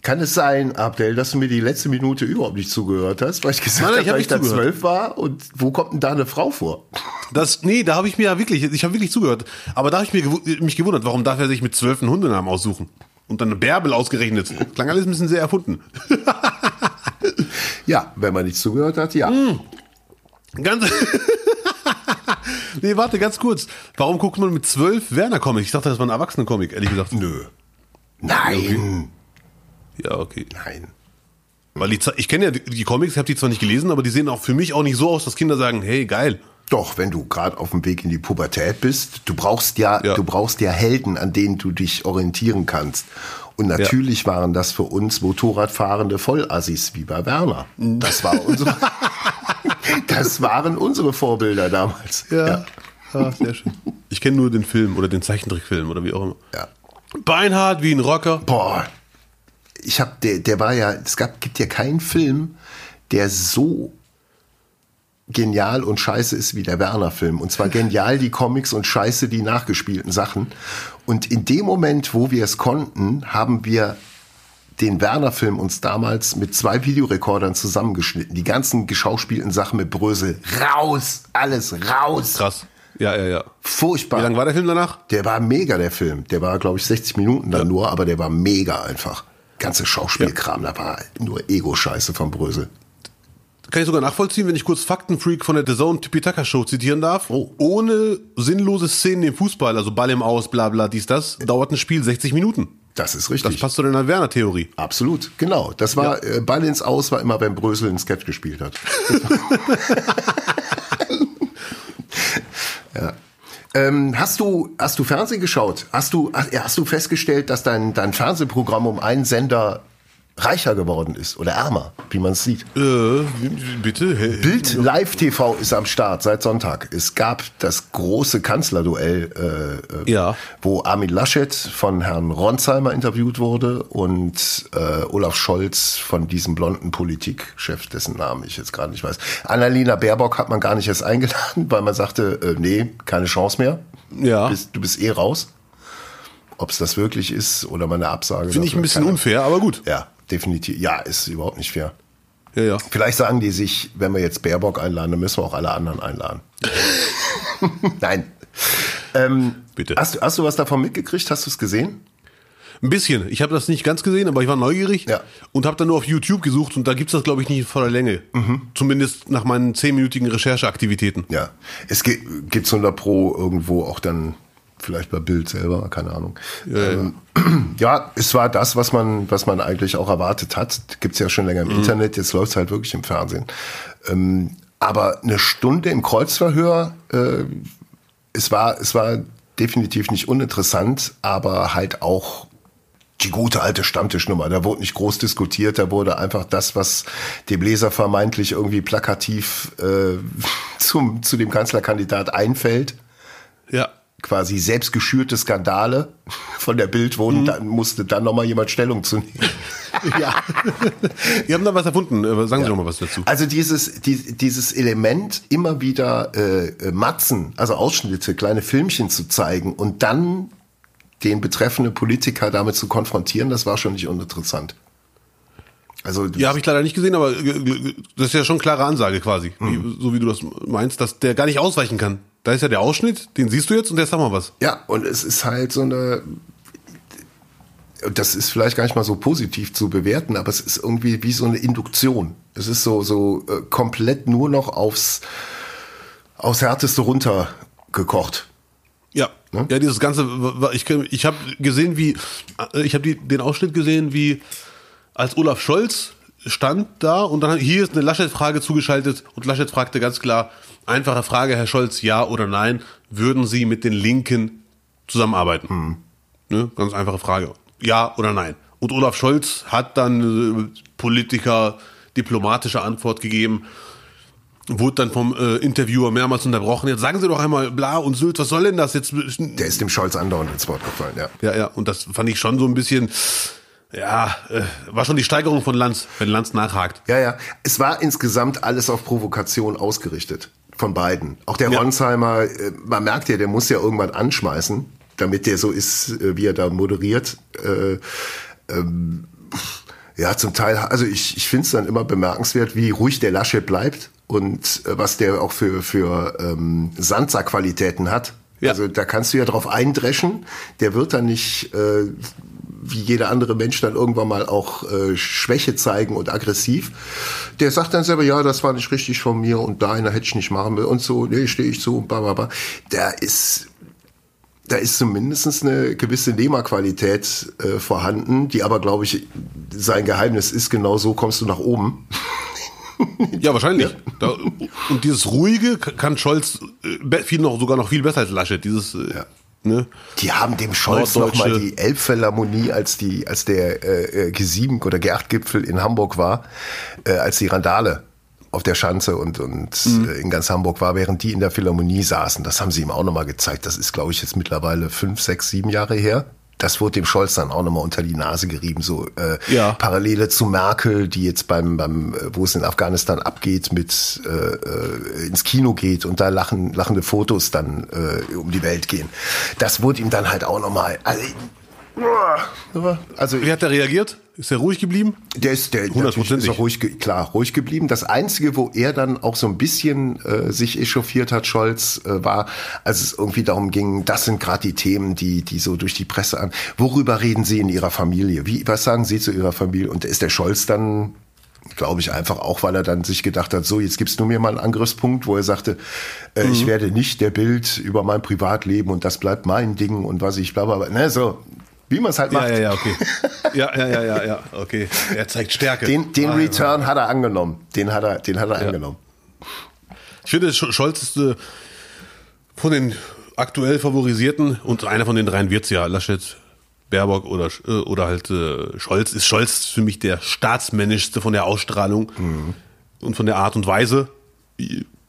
Kann es sein, Abdel, dass du mir die letzte Minute überhaupt nicht zugehört hast, weil ich gesagt habe,
hab
dass ich
nicht
da zwölf war? Und wo kommt denn da eine Frau vor?
Das, nee, da habe ich mir ja wirklich, ich habe wirklich zugehört. Aber da habe ich mir gewu- mich gewundert, warum darf er sich mit zwölf einen Hundenamen aussuchen? Und dann eine Bärbel ausgerechnet. Klang alles ein bisschen sehr erfunden. *laughs*
Ja, wenn man nicht zugehört hat, ja.
Hm. Ganz. *laughs* nee, warte, ganz kurz. Warum guckt man mit zwölf Werner-Comics? Ich dachte, das war ein Erwachsenen-Comic, ehrlich gesagt.
Nö. Nein.
Ja, okay.
Nein.
Weil die, ich kenne ja die, die Comics, ich habe die zwar nicht gelesen, aber die sehen auch für mich auch nicht so aus, dass Kinder sagen, hey, geil.
Doch, wenn du gerade auf dem Weg in die Pubertät bist, du brauchst ja,
Ja.
du brauchst ja Helden, an denen du dich orientieren kannst. Und natürlich waren das für uns Motorradfahrende Vollassis wie bei Werner. Das war unsere, *laughs* das waren unsere Vorbilder damals.
Ja. Ah, sehr schön. Ich kenne nur den Film oder den Zeichentrickfilm oder wie auch immer.
ja.
Beinhard wie ein Rocker.
Boah, ich habe, der, der war ja, es gab, gibt ja keinen Film, der so genial und scheiße ist wie der Werner-Film. Und zwar genial die Comics und scheiße die nachgespielten Sachen. Und in dem Moment, wo wir es konnten, haben wir den Werner-Film uns damals mit zwei Videorekordern zusammengeschnitten. Die ganzen geschauspielten Sachen mit Brösel. Raus! Alles raus!
Krass. Ja, ja, ja.
Furchtbar.
Wie lang war der Film danach?
Der war mega, der Film. Der war, glaube ich, 60 Minuten dann nur, aber der war mega einfach. Ganze Schauspielkram, da war nur Ego-Scheiße von Brösel.
Kann ich sogar nachvollziehen, wenn ich kurz Faktenfreak von der The Zone Tipitaka Show zitieren darf.
Oh.
Ohne sinnlose Szenen im Fußball, also Ball im Aus, bla bla, dies, das, dauert ein Spiel 60 Minuten.
Das ist
Das
richtig.
passt zu deiner Werner-Theorie.
Absolut, genau. Das war äh, Ball ins Aus war immer, wenn Brösel einen Sketch gespielt hat. *laughs* *laughs* ja. Ähm, hast du hast du Fernsehen geschaut? Hast du ja, hast du festgestellt, dass dein dein Fernsehprogramm um einen Sender reicher geworden ist oder ärmer, wie man es sieht?
Äh, bitte?
Bild Live TV ist am Start seit Sonntag. Es gab das große Kanzlerduell, äh, äh,
Ja.
wo Armin Laschet von Herrn Ronsheimer interviewt wurde und äh, Olaf Scholz von diesem blonden Politikchef, dessen Namen ich jetzt gerade nicht weiß. Annalena Baerbock hat man gar nicht erst eingeladen, weil man sagte, äh, nee, keine Chance mehr.
Ja.
Bist, du bist eh raus. Ob es das wirklich ist oder mal eine Absage.
Finde ich ein bisschen
keine-
unfair, aber gut.
Ja, definitiv. Ja, ist überhaupt nicht fair.
Ja, ja.
Vielleicht sagen die sich, wenn wir jetzt Baerbock einladen, dann müssen wir auch alle anderen einladen. *laughs* Nein. Ähm,
Bitte.
Hast, du- hast du was davon mitgekriegt? Hast du es gesehen?
Ein bisschen. Ich habe das nicht ganz gesehen, aber ich war neugierig
Ja.
und habe dann nur auf YouTube gesucht und da gibt's das, glaube ich, nicht in voller Länge.
Mhm.
Zumindest nach meinen zehnminütigen Rechercheaktivitäten.
Ja. Es gibt gibt's 100 Pro irgendwo auch dann vielleicht bei Bild selber, keine Ahnung.
Ja,
ähm, *clears throat* ja, es war das, was man, was man eigentlich auch erwartet hat. Gibt's ja schon länger
Mhm.
im Internet, jetzt läuft's halt wirklich im Fernsehen. Ähm, aber eine Stunde im Kreuzverhör, äh, es war, es war definitiv nicht uninteressant, aber halt auch die gute alte Stammtischnummer. Da wurde nicht groß diskutiert, da wurde einfach das, was dem Leser vermeintlich irgendwie plakativ äh, *laughs* zum, zu dem Kanzlerkandidat einfällt,
Ja.
Quasi selbstgeschürte Skandale von der Bild wurden, dann musste dann nochmal jemand Stellung zu nehmen. *laughs*
ja. Wir haben da was erfunden. Äh, Sagen Sie doch mal was dazu.
Also dieses, die, dieses Element, immer wieder äh, äh, Matzen, also Ausschnitte, kleine Filmchen zu zeigen und dann den betreffenden Politiker damit zu konfrontieren, das war schon nicht uninteressant. Also
Ja, habe ich leider nicht gesehen, aber äh, das ist ja schon klare Ansage quasi,
Mhm.
so wie du das meinst, dass der gar nicht ausweichen kann. Da ist ja der Ausschnitt, den siehst du jetzt und jetzt sag mal was.
Ja, und es ist halt so eine. Das ist vielleicht gar nicht mal so positiv zu bewerten, aber es ist irgendwie wie so eine Induktion. Es ist so, so äh, komplett nur noch aufs, aufs Härteste runtergekocht.
Ja,
Ne?
ja, dieses ganze, ich, ich habe gesehen, wie, äh, ich habe den Ausschnitt gesehen, wie als Olaf Scholz stand da und dann hier ist eine Laschet-Frage zugeschaltet und Laschet fragte ganz klar, einfache Frage, Herr Scholz, ja oder nein, würden Sie mit den Linken zusammenarbeiten? Ne? Ganz einfache Frage. Ja oder nein? Und Olaf Scholz hat dann äh, Politiker diplomatische Antwort gegeben, wurde dann vom äh, Interviewer mehrmals unterbrochen. Jetzt sagen Sie doch einmal bla und Sylt, was soll denn das jetzt?
Der ist dem Scholz andauernd ins Wort gefallen, ja.
Ja, ja, und das fand ich schon so ein bisschen, ja, äh, war schon die Steigerung von Lanz, wenn Lanz nachhakt.
Ja, ja. Es war insgesamt alles auf Provokation ausgerichtet. Von beiden. Auch der
Ja.
Ronsheimer, äh, man merkt ja, der muss ja irgendwann anschmeißen, damit der so ist, äh, wie er da moderiert. Äh, ähm, ja, zum Teil, also ich, ich finde es dann immer bemerkenswert, wie ruhig der Laschet bleibt und äh, was der auch für, für ähm, Sandsackqualitäten hat.
Ja.
Also da kannst du ja drauf eindreschen. Der wird dann nicht äh, wie jeder andere Mensch dann irgendwann mal auch äh, Schwäche zeigen und aggressiv. Der sagt dann selber, ja, das war nicht richtig von mir und da einer hätte ich nicht machen will und so, nee, stehe ich zu und bla bla bla. Da ist da ist zumindest eine gewisse Nehmerqualität äh, vorhanden, die aber, glaube ich, sein Geheimnis ist, genau so kommst du nach oben. *laughs*
Ja, wahrscheinlich. Da, und dieses Ruhige kann Scholz äh, viel noch, sogar noch viel besser als Laschet. Dieses, äh,
Ja.
Ne?
Die haben dem Scholz noch
Norddeutsche-
mal die Elbphilharmonie, als die, als der äh, äh, G7 oder G8-Gipfel in Hamburg war, äh, als die Randale auf der Schanze und, und
Mhm.
äh, in ganz Hamburg war, während die in der Philharmonie saßen. Das haben sie ihm auch noch mal gezeigt. Das ist, glaube ich, jetzt mittlerweile fünf, sechs, sieben Jahre her. Das wurde dem Scholz dann auch nochmal unter die Nase gerieben, so äh,
Ja.
Parallele zu Merkel, die jetzt beim, beim äh, wo es in Afghanistan abgeht, mit äh, äh, ins Kino geht und da lachen, lachende Fotos dann äh, um die Welt gehen. Das wurde ihm dann halt auch nochmal. Also, also
Wie hat er reagiert? Ist er ruhig geblieben?
der ist, der natürlich
Hundertprozentig.
ist er ruhig, klar, ruhig geblieben. Das Einzige, wo er dann auch so ein bisschen äh, sich echauffiert hat, Scholz, äh, war, als es irgendwie darum ging, das sind gerade die Themen, die, die so durch die Presse an. Worüber reden Sie in Ihrer Familie? Wie, was sagen Sie zu Ihrer Familie? Und ist der Scholz dann, glaube ich, einfach auch, weil er dann sich gedacht hat, so, jetzt gibst du mir mal einen Angriffspunkt, wo er sagte, äh,
Mhm.
ich werde nicht der Bild über mein Privatleben und das bleibt mein Ding und was ich, bla, bla, bla. Ne, so, wie man es halt macht.
Ja, ja, ja, okay. Ja, ja, ja, ja, ja, okay. Er zeigt Stärke.
Den, den
Ah, ja.
Return hat er angenommen. Den hat er, den hat er angenommen.
Ich finde, Sch- Scholz ist äh, von den aktuell favorisierten und einer von den dreien wird's ja. Laschet, Baerbock oder, äh, oder halt äh, Scholz. Ist Scholz für mich der staatsmännischste von der Ausstrahlung und von der Art und Weise.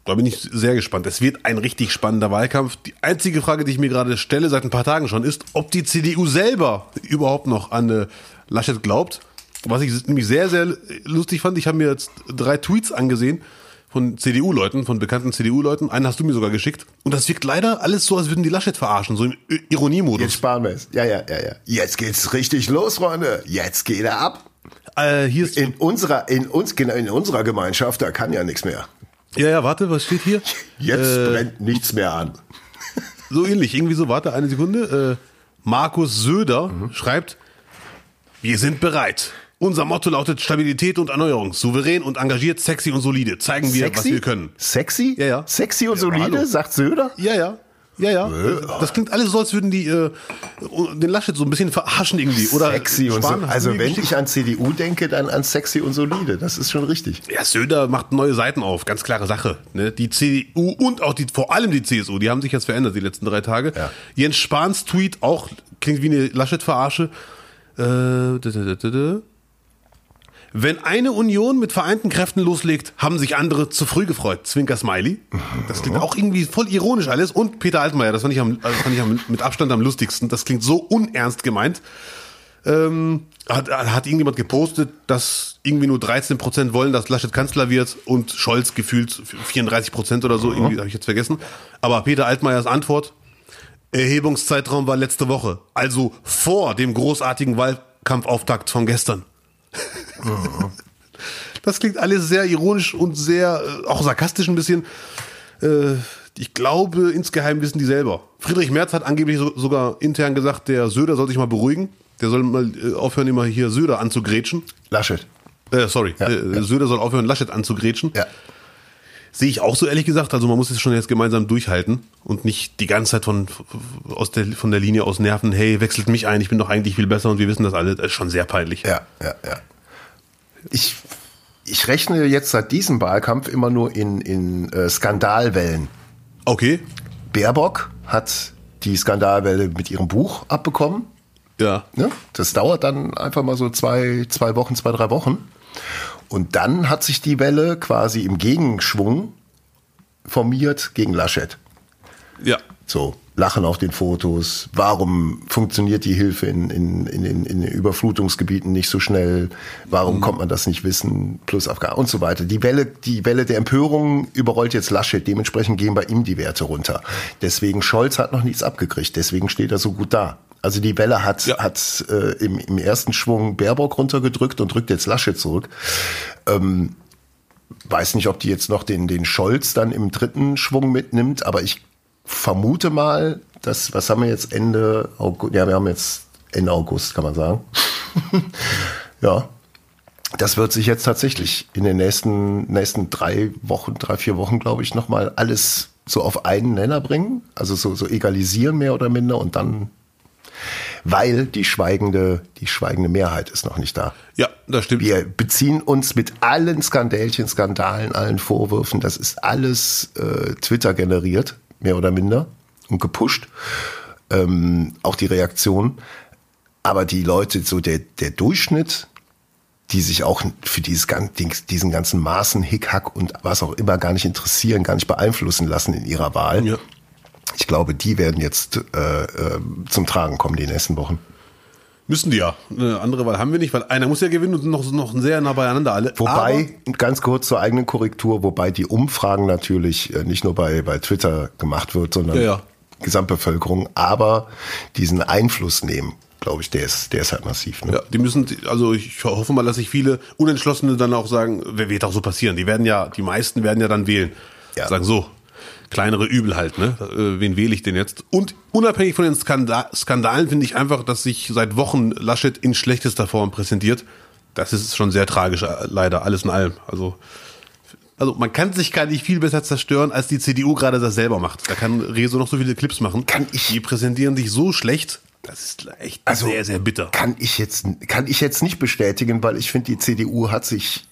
Da bin ich sehr gespannt. Es wird ein richtig spannender Wahlkampf. Die einzige Frage, die ich mir gerade stelle, seit ein paar Tagen schon, ist, ob die CDU selber überhaupt noch an äh, Laschet glaubt. Was ich nämlich sehr, sehr lustig fand, ich habe mir jetzt drei Tweets angesehen von CDU-Leuten, von bekannten CDU-Leuten. Einen hast du mir sogar geschickt. Und das wirkt leider alles so, als würden die Laschet verarschen, so im I-
Jetzt
Ironiemodus.
sparen wir es. Ja, ja, ja, ja. Jetzt geht's richtig los, Freunde. Jetzt geht er ab.
Äh, hier ist,
In unserer, in uns, genau, in unserer Gemeinschaft, da kann ja nichts mehr.
Ja, ja, warte, was steht hier? *laughs*
Jetzt
Äh,
brennt nichts mehr an. *laughs*
So ähnlich, irgendwie so, warte eine Sekunde. Äh, Markus Söder
Mhm.
schreibt, wir sind bereit. Unser Motto lautet Stabilität und Erneuerung. Souverän und engagiert, sexy und solide. Zeigen wir, was wir können.
Sexy?
Ja, ja.
Sexy und
Ja,
solide,
hallo.
sagt Söder?
Ja, ja. Ja, ja. Das klingt alles so, als würden die äh, den Laschet so ein bisschen verarschen irgendwie. Oder
Sexy und so. Also wenn ich an CDU denke, dann an sexy und solide. Das ist schon richtig.
Ja, Söder macht neue Seiten auf, ganz klare Sache. Ne? Die CDU und auch die, vor allem die CSU, die haben sich jetzt verändert die letzten drei Tage.
Ja.
Jens Spahns Tweet auch klingt wie eine Laschet-Verarsche. Äh, da, da, da, da, da. Wenn eine Union mit vereinten Kräften loslegt, haben sich andere zu früh gefreut. Zwinker Smiley. Das klingt auch irgendwie voll ironisch alles. Und Peter Altmaier, das fand ich, am, also fand ich am, mit Abstand am lustigsten. Das klingt so unernst gemeint. Ähm, hat, hat irgendjemand gepostet, dass irgendwie nur 13 Prozent wollen, dass Laschet Kanzler wird und Scholz gefühlt 34 Prozent oder so, irgendwie habe ich jetzt vergessen. Aber Peter Altmaiers Antwort, Erhebungszeitraum war letzte Woche, also vor dem großartigen Wahlkampfauftakt von gestern. *laughs* Das klingt alles sehr ironisch und sehr, äh, auch sarkastisch ein bisschen. Äh, ich glaube, insgeheim wissen die selber. Friedrich Merz hat angeblich so, sogar intern gesagt, der Söder soll sich mal beruhigen. Der soll mal äh, aufhören, immer hier Söder anzugrätschen.
Laschet.
Äh, sorry,
Ja,
äh,
ja.
Söder soll aufhören, Laschet anzugrätschen.
Ja.
Sehe ich auch so ehrlich gesagt. Also man muss es schon jetzt gemeinsam durchhalten und nicht die ganze Zeit von, aus der, von der Linie aus nerven, hey, wechselt mich ein, ich bin doch eigentlich viel besser und wir wissen das alle. Das ist schon sehr peinlich.
Ja, ja, ja. Ich, ich rechne jetzt seit diesem Wahlkampf immer nur in, in äh, Skandalwellen.
Okay.
Baerbock hat die Skandalwelle mit ihrem Buch abbekommen.
Ja.
Ne? Das dauert dann einfach mal so zwei, zwei Wochen, zwei, drei Wochen. Und dann hat sich die Welle quasi im Gegenschwung formiert gegen Laschet.
Ja.
So, Lachen auf den Fotos. Warum funktioniert die Hilfe in, in, in, in, in den Überflutungsgebieten nicht so schnell? Warum kommt man das nicht wissen? Plus Afghan und so weiter. Die Welle, die Welle der Empörung überrollt jetzt Laschet. Dementsprechend gehen bei ihm die Werte runter. Deswegen Scholz hat noch nichts abgekriegt. Deswegen steht er so gut da. Also die Welle hat,
Ja.
hat äh, im, im ersten Schwung Baerbock runtergedrückt und drückt jetzt Laschet zurück. Ähm, weiß nicht, ob die jetzt noch den, den Scholz dann im dritten Schwung mitnimmt, aber ich vermute mal, dass, was haben wir jetzt Ende August, ja, wir haben jetzt Ende August, kann man sagen. *laughs* ja. Das wird sich jetzt tatsächlich in den nächsten, nächsten drei Wochen, drei, vier Wochen, glaube ich, nochmal alles so auf einen Nenner bringen. Also so, so egalisieren mehr oder minder und dann, weil die schweigende, die schweigende Mehrheit ist noch nicht da.
Ja, das stimmt.
Wir beziehen uns mit allen Skandälchen, Skandalen, allen Vorwürfen, das ist alles äh, Twitter generiert, mehr oder minder, und gepusht. Ähm, auch die Reaktion. Aber die Leute, so der, der Durchschnitt, die sich auch für dieses, diesen ganzen Maßen, Hickhack und was auch immer gar nicht interessieren, gar nicht beeinflussen lassen in ihrer Wahl.
Ja.
Ich glaube, die werden jetzt äh, äh, zum Tragen kommen die nächsten Wochen.
Müssen die ja. Eine andere Wahl haben wir nicht, weil einer muss ja gewinnen und noch, noch sehr nah beieinander alle.
Wobei, Aber, ganz kurz zur eigenen Korrektur, wobei die Umfragen natürlich äh, nicht nur bei, bei Twitter gemacht wird, sondern ja, ja. Gesamtbevölkerung, aber diesen Einfluss nehmen glaube ich, der ist, der ist halt massiv. Ne?
Ja, die müssen, also ich hoffe mal, dass sich viele Unentschlossene dann auch sagen, wer wird auch so passieren? Die werden ja, die meisten werden ja dann wählen. Ja. Sagen so, kleinere Übel halt, ne? Äh, wen wähle ich denn jetzt? Und unabhängig von den Skandal Skandalen finde ich einfach, dass sich seit Wochen Laschet in schlechtester Form präsentiert. Das ist schon sehr tragisch, äh, leider, alles in allem. Also, also man kann sich gar nicht viel besser zerstören, als die CDU gerade das selber macht. Da kann Rezo noch so viele Clips machen.
Kann ich?
Die präsentieren sich so schlecht. Das ist echt also, sehr, sehr bitter.
Kann ich jetzt, kann ich jetzt nicht bestätigen, weil ich finde, die CDU hat sich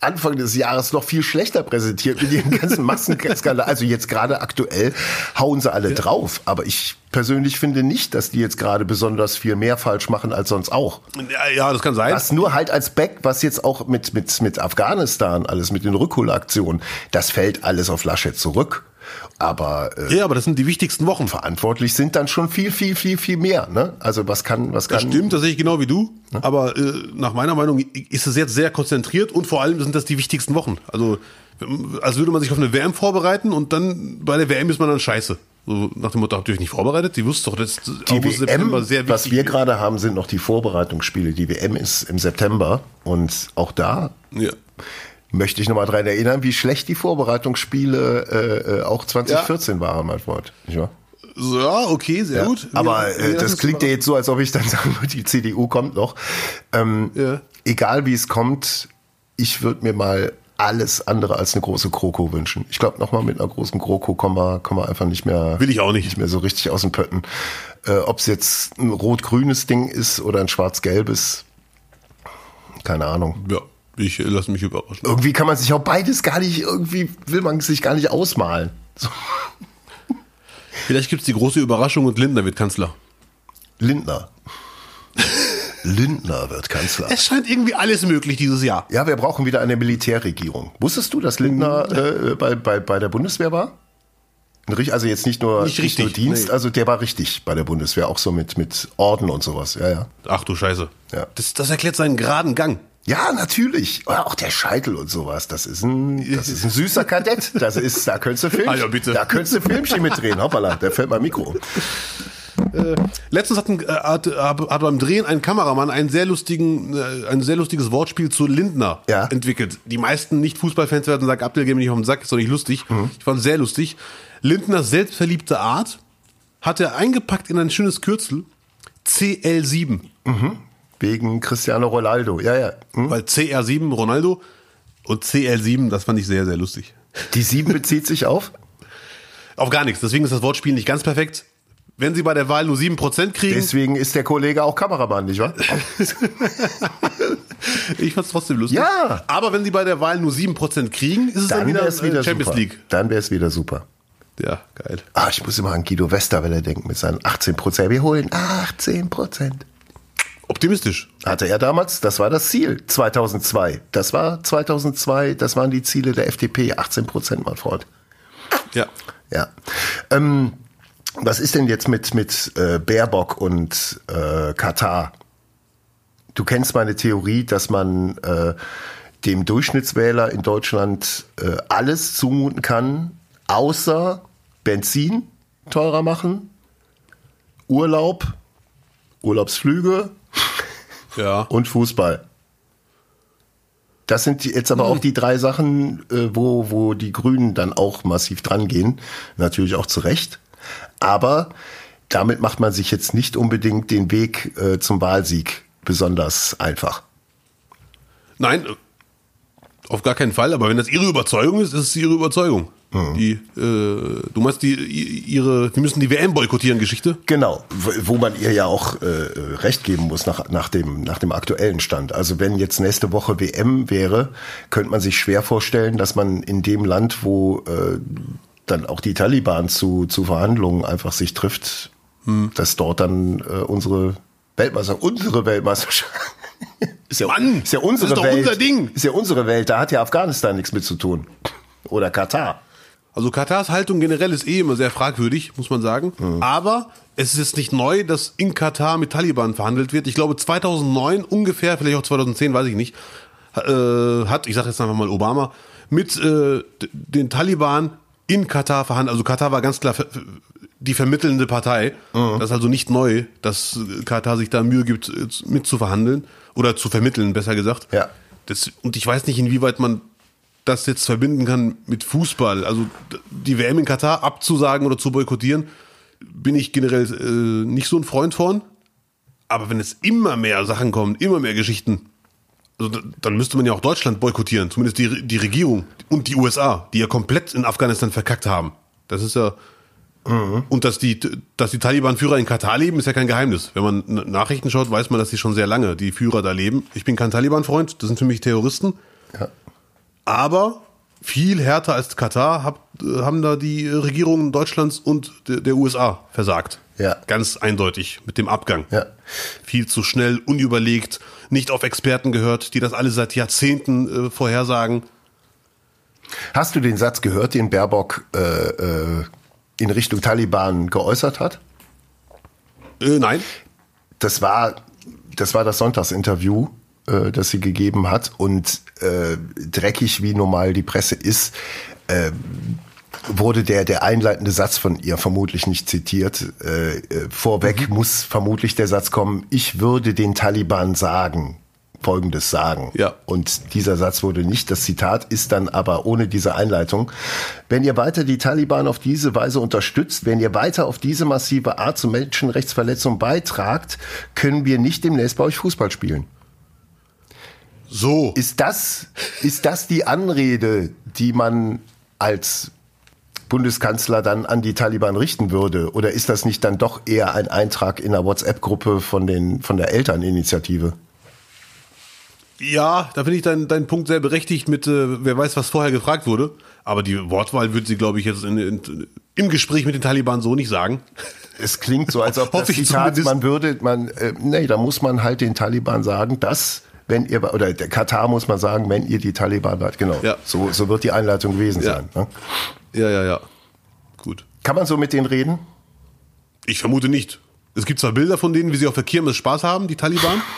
Anfang des Jahres noch viel schlechter präsentiert mit ihren ganzen Massenskandalen. Also jetzt gerade aktuell hauen sie alle ja. drauf. Aber ich persönlich finde nicht, dass die jetzt gerade besonders viel mehr falsch machen als sonst auch.
Ja, ja das kann sein.
Was nur halt als Back, was jetzt auch mit, mit, mit Afghanistan, alles mit den Rückholaktionen, das fällt alles auf Laschet zurück. Aber
äh, ja, aber das sind die wichtigsten Wochen.
Verantwortlich sind dann schon viel, viel, viel, viel mehr. Ne? Also was kann, was kann?
Das stimmt, das sehe ich genau wie du. Ne? Aber äh, nach meiner Meinung ist es jetzt sehr konzentriert und vor allem sind das die wichtigsten Wochen. Also als würde man sich auf eine WM vorbereiten und dann bei der WM ist man dann scheiße. So nach dem Motto, habt ihr euch nicht vorbereitet? Die wusste doch, dass
die August, WM, September sehr wichtig Was wir gerade haben, sind noch die Vorbereitungsspiele. Die WM ist im September und auch da ja möchte ich nochmal dran erinnern, wie schlecht die Vorbereitungsspiele äh, äh auch 2014 ja. waren, mein Freund. Nicht wahr?
Ja, okay, sehr ja, gut.
Aber äh, das klingt ja jetzt so, als ob ich dann *laughs* sagen würde, die CDU kommt noch. Ähm, ja. Egal wie es kommt, ich würde mir mal alles andere als eine große Kroko wünschen. Ich glaube, nochmal mit einer großen Kroko kommen wir, kommen wir einfach nicht mehr.
Will ich auch nicht.
Nicht mehr so richtig aus dem Pötten. Äh, Ob es jetzt ein rot-grünes Ding ist oder ein schwarz-gelbes, keine Ahnung.
Ja. Ich lasse mich überraschen.
Irgendwie kann man sich auch beides gar nicht, irgendwie will man sich gar nicht ausmalen. So.
Vielleicht gibt es die große Überraschung und Lindner wird Kanzler.
Lindner. *laughs* Lindner wird Kanzler.
Es scheint irgendwie alles möglich dieses Jahr.
Ja, wir brauchen wieder eine Militärregierung. Wusstest du, dass Lindner äh, bei, bei, bei der Bundeswehr war? Also jetzt nicht nur,
nicht richtig,
nicht nur Dienst, nee. also der war richtig bei der Bundeswehr, auch so mit, mit Orden und sowas. Ja, ja.
Ach du Scheiße. Ja. Das, das erklärt seinen geraden Gang.
Ja, natürlich. Auch der Scheitel und sowas. Das ist ein, das ist ein süßer Kadett. Das ist, da könntest du Film, ah, ja, da könntest du Filmchen mitreden. Hoppala, der fällt mein Mikro.
Äh, letztens hat, ein, äh, hat, hat, beim Drehen ein Kameramann einen sehr lustigen, äh, ein sehr lustiges Wortspiel zu Lindner ja. entwickelt. Die meisten Nicht-Fußballfans werden sagen, Abdel, geh mir nicht auf den Sack, ist doch nicht lustig. Mhm. Ich fand es sehr lustig. Lindners selbstverliebte Art hat er eingepackt in ein schönes Kürzel. CL7.
Mhm. Wegen Cristiano Ronaldo, ja, ja.
Hm? Weil CR7 Ronaldo und CL7, das fand ich sehr, sehr lustig.
Die 7 bezieht sich auf?
Auf gar nichts. Deswegen ist das Wortspiel nicht ganz perfekt. Wenn Sie bei der Wahl nur 7% kriegen.
Deswegen ist der Kollege auch Kameramann, nicht wahr? *laughs*
ich fand's trotzdem lustig.
Ja.
Aber wenn Sie bei der Wahl nur 7% kriegen, ist es dann, dann wieder, wieder Champions
super.
League.
Dann wäre es wieder super.
Ja, geil.
Ah, ich muss immer an Guido Westerwelle denken mit seinen 18%. Wir holen 18%.
Optimistisch.
Hatte er damals, das war das Ziel, 2002. Das war 2002, das waren die Ziele der FDP, 18 Prozent, mein Freund.
Ja.
Ja. Ähm, was ist denn jetzt mit, mit äh, Baerbock und äh, Katar? Du kennst meine Theorie, dass man äh, dem Durchschnittswähler in Deutschland äh, alles zumuten kann, außer Benzin teurer machen, Urlaub, Urlaubsflüge
ja.
und Fußball. Das sind jetzt aber hm. auch die drei Sachen, äh, wo, wo die Grünen dann auch massiv dran gehen. Natürlich auch zu Recht. Aber damit macht man sich jetzt nicht unbedingt den Weg äh, zum Wahlsieg besonders einfach.
Nein, auf gar keinen Fall. Aber wenn das ihre Überzeugung ist, ist es ihre Überzeugung. Mhm. Die, äh, du meinst, die, ihre, die müssen die WM boykottieren, Geschichte?
Genau, wo man ihr ja auch äh, recht geben muss nach, nach, dem, nach dem aktuellen Stand. Also wenn jetzt nächste Woche WM wäre, könnte man sich schwer vorstellen, dass man in dem Land, wo äh, dann auch die Taliban zu, zu Verhandlungen einfach sich trifft, hm. dass dort dann äh, unsere Weltmeister, unsere Weltmeisterschaft ist ja,
Mann,
ist ja unsere
das ist
Welt.
unser Ding.
Ist ja unsere Welt, da hat ja Afghanistan nichts mit zu tun. Oder Katar.
Also Katars Haltung generell ist eh immer sehr fragwürdig, muss man sagen. Mhm. Aber es ist jetzt nicht neu, dass in Katar mit Taliban verhandelt wird. Ich glaube 2009 ungefähr, vielleicht auch 2010, weiß ich nicht, äh, hat, ich sage jetzt einfach mal Obama, mit äh, den Taliban in Katar verhandelt. Also Katar war ganz klar die vermittelnde Partei. Mhm. Das ist also nicht neu, dass Katar sich da Mühe gibt, äh, mit zu verhandeln oder zu vermitteln, besser gesagt.
Ja.
Das, und ich weiß nicht, inwieweit man das jetzt verbinden kann mit Fußball. Also die WM in Katar abzusagen oder zu boykottieren, bin ich generell äh, nicht so ein Freund von. Aber wenn es immer mehr Sachen kommen, immer mehr Geschichten, also dann müsste man ja auch Deutschland boykottieren, zumindest die, die Regierung und die USA, die ja komplett in Afghanistan verkackt haben. Das ist ja. Mhm. Und dass die, dass die Taliban-Führer in Katar leben, ist ja kein Geheimnis. Wenn man Nachrichten schaut, weiß man, dass sie schon sehr lange die Führer da leben. Ich bin kein Taliban-Freund, das sind für mich Terroristen. Ja. Aber viel härter als Katar hab, haben da die Regierungen Deutschlands und der, der USA versagt.
Ja.
Ganz eindeutig mit dem Abgang.
Ja.
Viel zu schnell, unüberlegt, nicht auf Experten gehört, die das alle seit Jahrzehnten äh, vorhersagen.
Hast du den Satz gehört, den Baerbock äh, äh, in Richtung Taliban geäußert hat?
Äh, nein.
Das war, das war das Sonntagsinterview äh, das sie gegeben hat. Und äh, dreckig wie normal die Presse ist, äh, wurde der, der einleitende Satz von ihr vermutlich nicht zitiert. Äh, äh, vorweg mhm. muss vermutlich der Satz kommen, ich würde den Taliban sagen, Folgendes sagen.
Ja.
Und dieser Satz wurde nicht. Das Zitat ist dann aber ohne diese Einleitung. Wenn ihr weiter die Taliban auf diese Weise unterstützt, wenn ihr weiter auf diese massive Art zu Menschenrechtsverletzungen beitragt, können wir nicht demnächst bei euch Fußball spielen.
So.
Ist das, ist das die Anrede, die man als Bundeskanzler dann an die Taliban richten würde? Oder ist das nicht dann doch eher ein Eintrag in der WhatsApp-Gruppe von, den, von der Elterninitiative?
Ja, da finde ich deinen dein Punkt sehr berechtigt mit, äh, wer weiß, was vorher gefragt wurde. Aber die Wortwahl würde sie, glaube ich, jetzt in, in, im Gespräch mit den Taliban so nicht sagen.
Es klingt so, als ob *laughs* das Zitat, man würde, man, äh, nee, da muss man halt den Taliban sagen, dass wenn ihr, oder der Katar muss man sagen, wenn ihr die Taliban seid. Genau.
Ja.
So, so wird die Einleitung gewesen
ja.
sein. Ne?
Ja, ja, ja. Gut.
Kann man so mit denen reden?
Ich vermute nicht. Es gibt zwar Bilder von denen, wie sie auf der Kirmes Spaß haben, die Taliban. *laughs*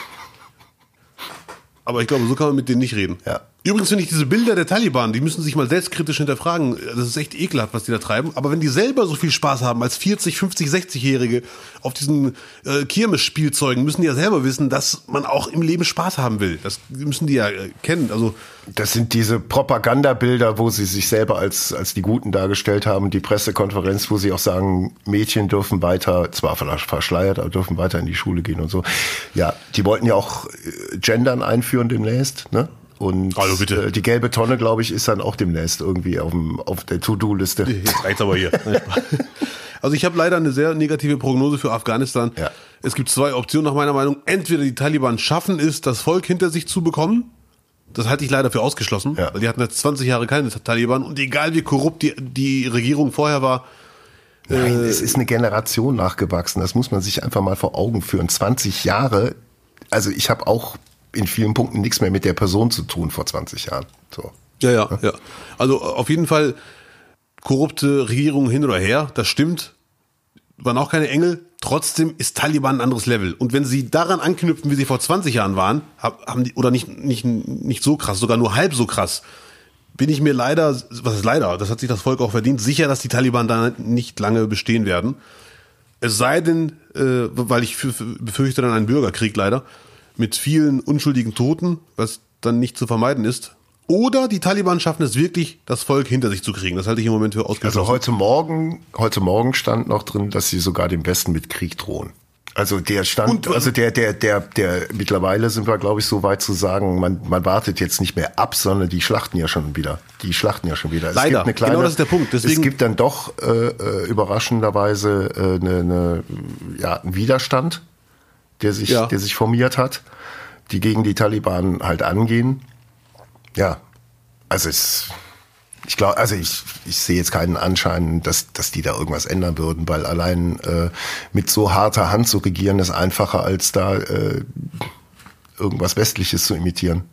Aber ich glaube, so kann man mit denen nicht reden.
Ja.
Übrigens finde ich diese Bilder der Taliban, die müssen sich mal selbstkritisch hinterfragen. Das ist echt ekelhaft, was die da treiben. Aber wenn die selber so viel Spaß haben als 40, 50, 60-Jährige auf diesen äh, Kirmes-Spielzeugen, müssen die ja selber wissen, dass man auch im Leben Spaß haben will. Das müssen die ja äh, kennen. Also
das sind diese Propagandabilder, wo sie sich selber als als die Guten dargestellt haben. Die Pressekonferenz, wo sie auch sagen, Mädchen dürfen weiter, zwar verschleiert, aber dürfen weiter in die Schule gehen und so. Ja, die wollten ja auch äh, Gendern einführen demnächst, ne? Und
also bitte.
Äh, die gelbe Tonne, glaube ich, ist dann auch demnächst irgendwie auf, dem, auf der To-Do-Liste.
Jetzt reicht's aber hier. *laughs* also ich habe leider eine sehr negative Prognose für Afghanistan.
Ja.
Es gibt zwei Optionen nach meiner Meinung. Entweder die Taliban schaffen es, das Volk hinter sich zu bekommen. Das halte ich leider für ausgeschlossen,
ja.
weil die hatten jetzt 20 Jahre keine Taliban und egal wie korrupt die, die Regierung vorher war,
Nein, äh, es ist eine Generation nachgewachsen. Das muss man sich einfach mal vor Augen führen. 20 Jahre. Also ich habe auch in vielen Punkten nichts mehr mit der Person zu tun vor 20 Jahren. So.
Ja, ja, ja. Also auf jeden Fall korrupte Regierungen hin oder her, das stimmt. Waren auch keine Engel. Trotzdem ist Taliban ein anderes Level. Und wenn sie daran anknüpfen, wie sie vor 20 Jahren waren, haben die, oder nicht, nicht, nicht so krass, sogar nur halb so krass, bin ich mir leider, was ist leider, das hat sich das Volk auch verdient, sicher, dass die Taliban da nicht lange bestehen werden. Es sei denn, äh, weil ich befürchte dann einen Bürgerkrieg leider, mit vielen unschuldigen Toten, was dann nicht zu vermeiden ist. Oder die Taliban schaffen es wirklich, das Volk hinter sich zu kriegen. Das halte ich im Moment für ausgeschlossen.
Also heute Morgen, heute Morgen stand noch drin, dass sie sogar dem Westen mit Krieg drohen. Also der stand, Und, also der, der, der, der, mittlerweile sind wir, glaube ich, so weit zu sagen, man, man wartet jetzt nicht mehr ab, sondern die schlachten ja schon wieder. Die schlachten ja schon wieder.
Leider, es gibt eine kleine, genau das ist der Punkt.
Deswegen es gibt dann doch äh, äh überraschenderweise äh, eine, eine, ja, einen Widerstand der sich, ja. der sich formiert hat, die gegen die Taliban halt angehen. Ja, also es, ich glaube, also ich, ich sehe jetzt keinen Anschein, dass, dass die da irgendwas ändern würden, weil allein äh, mit so harter Hand zu regieren ist einfacher, als da äh, irgendwas Westliches zu imitieren.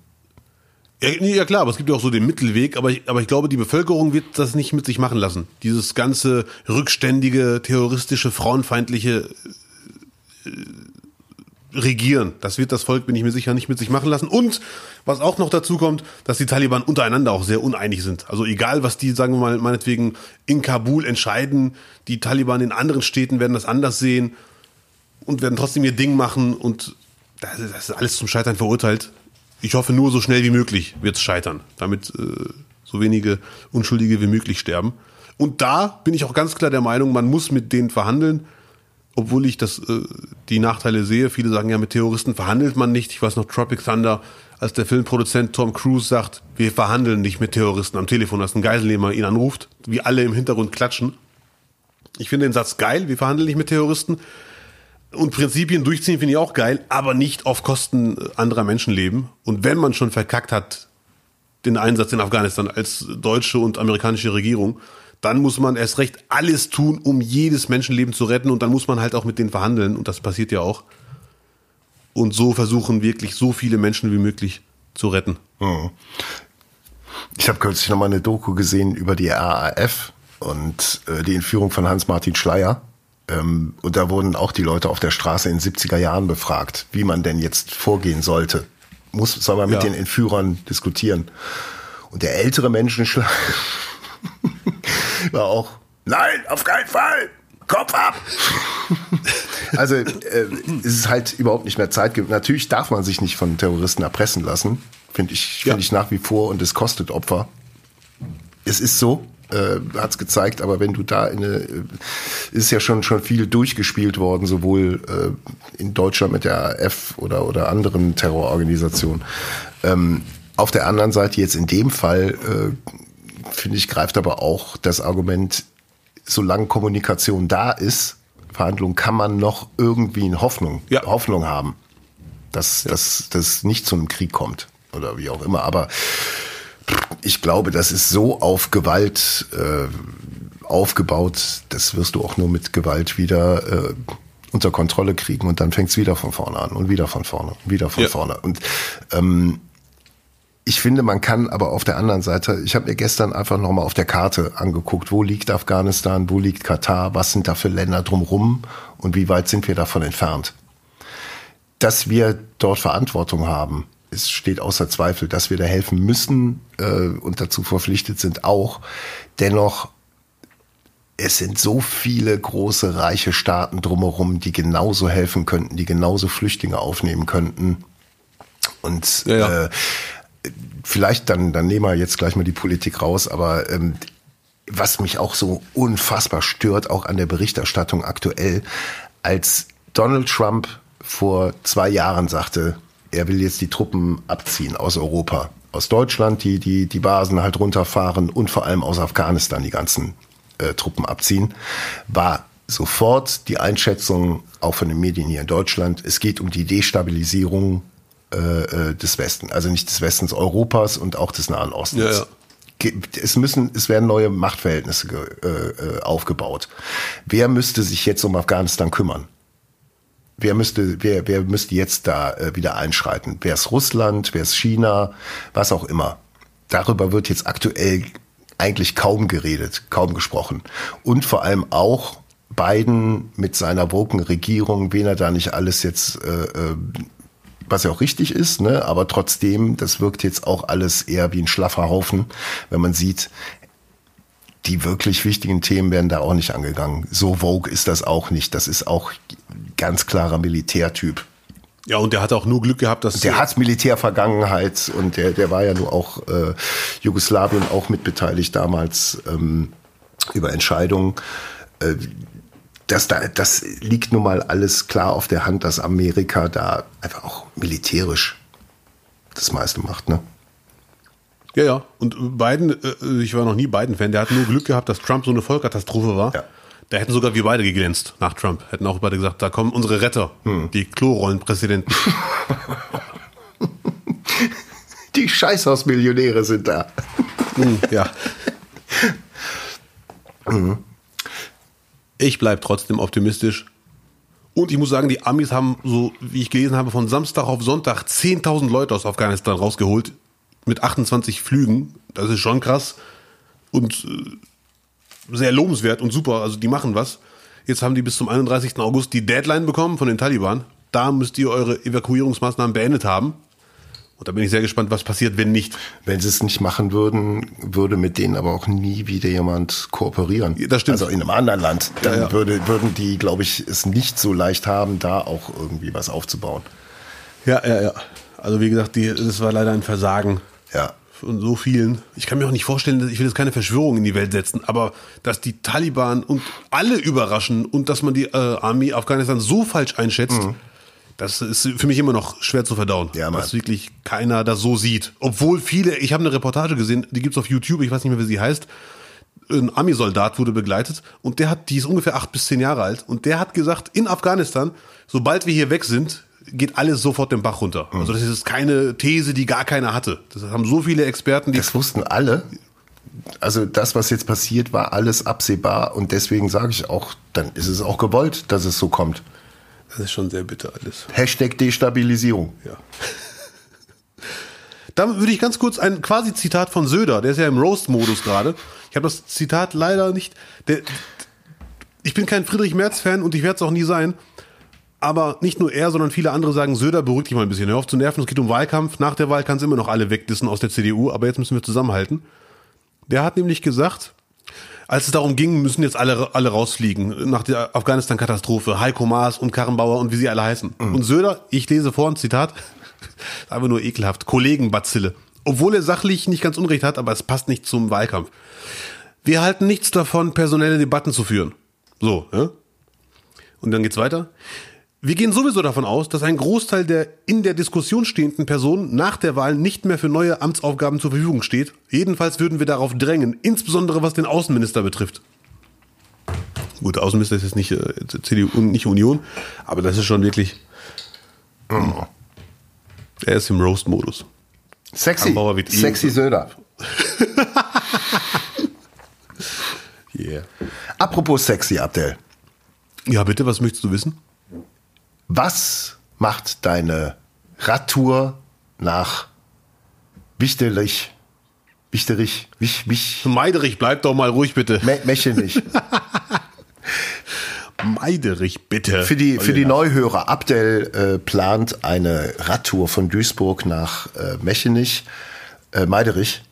Ja, nee, ja klar, aber es gibt ja auch so den Mittelweg, aber ich, aber ich glaube, die Bevölkerung wird das nicht mit sich machen lassen. Dieses ganze rückständige, terroristische, frauenfeindliche äh, Regieren, das wird das Volk, bin ich mir sicher, nicht mit sich machen lassen. Und was auch noch dazu kommt, dass die Taliban untereinander auch sehr uneinig sind. Also egal, was die, sagen wir mal, meinetwegen in Kabul entscheiden, die Taliban in anderen Städten werden das anders sehen und werden trotzdem ihr Ding machen und das ist alles zum Scheitern verurteilt. Ich hoffe nur, so schnell wie möglich wird es scheitern, damit äh, so wenige Unschuldige wie möglich sterben. Und da bin ich auch ganz klar der Meinung, man muss mit denen verhandeln, obwohl ich das, äh, die Nachteile sehe. Viele sagen ja, mit Terroristen verhandelt man nicht. Ich weiß noch, Tropic Thunder, als der Filmproduzent Tom Cruise sagt, wir verhandeln nicht mit Terroristen am Telefon, als ein Geiselnehmer ihn anruft, wie alle im Hintergrund klatschen. Ich finde den Satz geil, wir verhandeln nicht mit Terroristen. Und Prinzipien durchziehen finde ich auch geil, aber nicht auf Kosten anderer Menschenleben. Und wenn man schon verkackt hat, den Einsatz in Afghanistan als deutsche und amerikanische Regierung, dann muss man erst recht alles tun, um jedes Menschenleben zu retten. Und dann muss man halt auch mit denen verhandeln. Und das passiert ja auch. Und so versuchen wirklich so viele Menschen wie möglich zu retten.
Mhm. Ich habe kürzlich noch mal eine Doku gesehen über die RAF und äh, die Entführung von Hans-Martin Schleier. Ähm, und da wurden auch die Leute auf der Straße in den 70er Jahren befragt, wie man denn jetzt vorgehen sollte. Muss, soll man mit ja. den Entführern diskutieren. Und der ältere Menschenschlag *laughs* war auch, nein, auf keinen Fall, Kopf ab. *laughs* also äh, es ist halt überhaupt nicht mehr Zeit. Natürlich darf man sich nicht von Terroristen erpressen lassen, finde ich, finde ja. ich nach wie vor und es kostet Opfer. Es ist so, äh, hat es gezeigt, aber wenn du da in eine, äh, ist ja schon schon viel durchgespielt worden, sowohl äh, in Deutschland mit der AF oder oder anderen Terrororganisationen. Ähm, auf der anderen Seite jetzt in dem Fall äh, finde ich greift aber auch das Argument, solange Kommunikation da ist, Verhandlung kann man noch irgendwie eine Hoffnung ja. Hoffnung haben, dass ja. dass das nicht zu einem Krieg kommt oder wie auch immer, aber ich glaube, das ist so auf Gewalt äh, aufgebaut, das wirst du auch nur mit Gewalt wieder äh, unter Kontrolle kriegen und dann fängt es wieder von vorne an und wieder von vorne und wieder von ja. vorne. Und ähm, ich finde, man kann aber auf der anderen Seite, ich habe mir gestern einfach nochmal auf der Karte angeguckt, wo liegt Afghanistan, wo liegt Katar, was sind da für Länder drumrum und wie weit sind wir davon entfernt. Dass wir dort Verantwortung haben, es steht außer Zweifel, dass wir da helfen müssen äh, und dazu verpflichtet sind auch. Dennoch, es sind so viele große, reiche Staaten drumherum, die genauso helfen könnten, die genauso Flüchtlinge aufnehmen könnten. Und ja, ja. Äh, vielleicht dann, dann nehmen wir jetzt gleich mal die Politik raus, aber ähm, was mich auch so unfassbar stört, auch an der Berichterstattung aktuell, als Donald Trump vor zwei Jahren sagte, er will jetzt die Truppen abziehen aus Europa, aus Deutschland, die die die Basen halt runterfahren und vor allem aus Afghanistan die ganzen äh, Truppen abziehen, war sofort die Einschätzung auch von den Medien hier in Deutschland, es geht um die Destabilisierung äh, äh des Westens, also nicht des Westens Europas und auch des Nahen Ostens. Ja, ja es müssen, es werden neue Machtverhältnisse äh, äh, aufgebaut. Wer müsste sich jetzt um Afghanistan kümmern? wer müsste, wer, wer müsste jetzt da äh, wieder einschreiten? Wer ist Russland, wer ist China, was auch immer. Darüber wird jetzt aktuell eigentlich kaum geredet, kaum gesprochen. Und vor allem auch Biden mit seiner woken Regierung, wen er da nicht alles jetzt, äh, äh, was ja auch richtig ist, ne? aber trotzdem, das wirkt jetzt auch alles eher wie ein schlaffer Haufen, wenn man sieht, die wirklich wichtigen Themen werden da auch nicht angegangen. So vogue ist das auch nicht. Das ist auch ganz klarer Militärtyp.
Ja, und der hat auch nur Glück gehabt, dass.
Der hat Militärvergangenheit und der, der war ja nur auch äh, Jugoslawien auch mitbeteiligt damals ähm, über Entscheidungen. Äh, das, da, das liegt nun mal alles klar auf der Hand, dass Amerika da einfach auch militärisch das meiste macht, ne?
Ja, ja. Und Biden, äh, ich war noch nie Biden-Fan, der hat nur Glück gehabt, dass Trump so eine Vollkatastrophe war. Ja. Da hätten sogar wir beide geglänzt nach Trump. Hätten auch beide gesagt, da kommen unsere Retter, hm. die Klorollenpräsidenten. *laughs*
die Scheißhausmillionäre sind da.
Hm, ja. Mhm. *laughs* Ich bleibe trotzdem optimistisch. Und ich muss sagen, die Amis haben, so wie ich gelesen habe, von Samstag auf Sonntag 10.000 Leute aus Afghanistan rausgeholt mit 28 Flügen. Das ist schon krass und äh, sehr lobenswert und super. Also die machen was. Jetzt haben die bis zum 31. August die Deadline bekommen von den Taliban. Da müsst ihr eure Evakuierungsmaßnahmen beendet haben. Und da bin ich sehr gespannt, was passiert, wenn nicht.
Wenn sie es nicht machen würden, würde mit denen aber auch nie wieder jemand kooperieren.
Das stimmt.
Also in einem anderen Land. Dann
Ja, ja.
Würde, würden die, glaube ich, es nicht so leicht haben, da auch irgendwie was aufzubauen.
Ja, ja, ja. Also wie gesagt, die, das war leider ein Versagen
Ja.
von so vielen. Ich kann mir auch nicht vorstellen, ich will jetzt keine Verschwörung in die Welt setzen, aber dass die Taliban und alle überraschen und dass man die äh, Armee Afghanistan so falsch einschätzt, das ist für mich immer noch schwer zu verdauen.
Ja, Mann.
dass wirklich keiner das so sieht. Obwohl viele, ich habe eine Reportage gesehen, die gibt's auf YouTube, ich weiß nicht mehr, wie sie heißt. Ein Army-Soldat wurde begleitet und der hat, die ist ungefähr acht bis zehn Jahre alt und der hat gesagt, in Afghanistan, sobald wir hier weg sind, geht alles sofort den Bach runter. Also das ist keine These, die gar keiner hatte. Das haben so viele Experten, die
Das wussten alle. Also das, was jetzt passiert, war alles absehbar und deswegen sage ich auch, dann ist es auch gewollt, dass es so kommt.
Das ist schon sehr bitter alles.
Hashtag Destabilisierung.
Ja. *laughs* Damit würde ich ganz kurz ein quasi Zitat von Söder, der ist ja im Roast-Modus gerade. Ich habe das Zitat leider nicht. Der, ich bin kein Friedrich Merz-Fan und ich werde es auch nie sein. Aber nicht nur er, sondern viele andere sagen, Söder, beruhig dich mal ein bisschen. Hör auf zu nerven, es geht um Wahlkampf. Nach der Wahl kann es immer noch alle wegdissen aus der CDU, aber jetzt müssen wir zusammenhalten. Der hat nämlich gesagt, als es darum ging, müssen jetzt alle, alle rausfliegen nach der Afghanistan-Katastrophe, Heiko Maas und Karrenbauer und wie sie alle heißen. Und Söder, ich lese vor ein Zitat, *laughs* einfach nur ekelhaft, Kollegenbazille. Obwohl er sachlich nicht ganz unrecht hat, aber es passt nicht zum Wahlkampf. Wir halten nichts davon, personelle Debatten zu führen. So, ja? Und dann geht's weiter. Wir gehen sowieso davon aus, dass ein Großteil der in der Diskussion stehenden Personen nach der Wahl nicht mehr für neue Amtsaufgaben zur Verfügung steht. Jedenfalls würden wir darauf drängen, insbesondere was den Außenminister betrifft. Gut, Außenminister ist jetzt nicht äh, CDU und nicht Union, aber das ist schon wirklich. Er ist im Roast-Modus.
Sexy.
Eh-
Sexy Söder. *laughs*
Yeah.
Apropos sexy, Abdel.
Ja, bitte, was möchtest du wissen?
Was macht deine Radtour nach Wichterich, Wichterich, Wich, Wich,
Meiderich, bleib doch mal ruhig, bitte.
Me Mechenich? *laughs*
Meiderich, bitte.
Für die, für die Neuhörer, Abdel äh, plant eine Radtour von Duisburg nach äh, Mechenich, äh, Meiderich.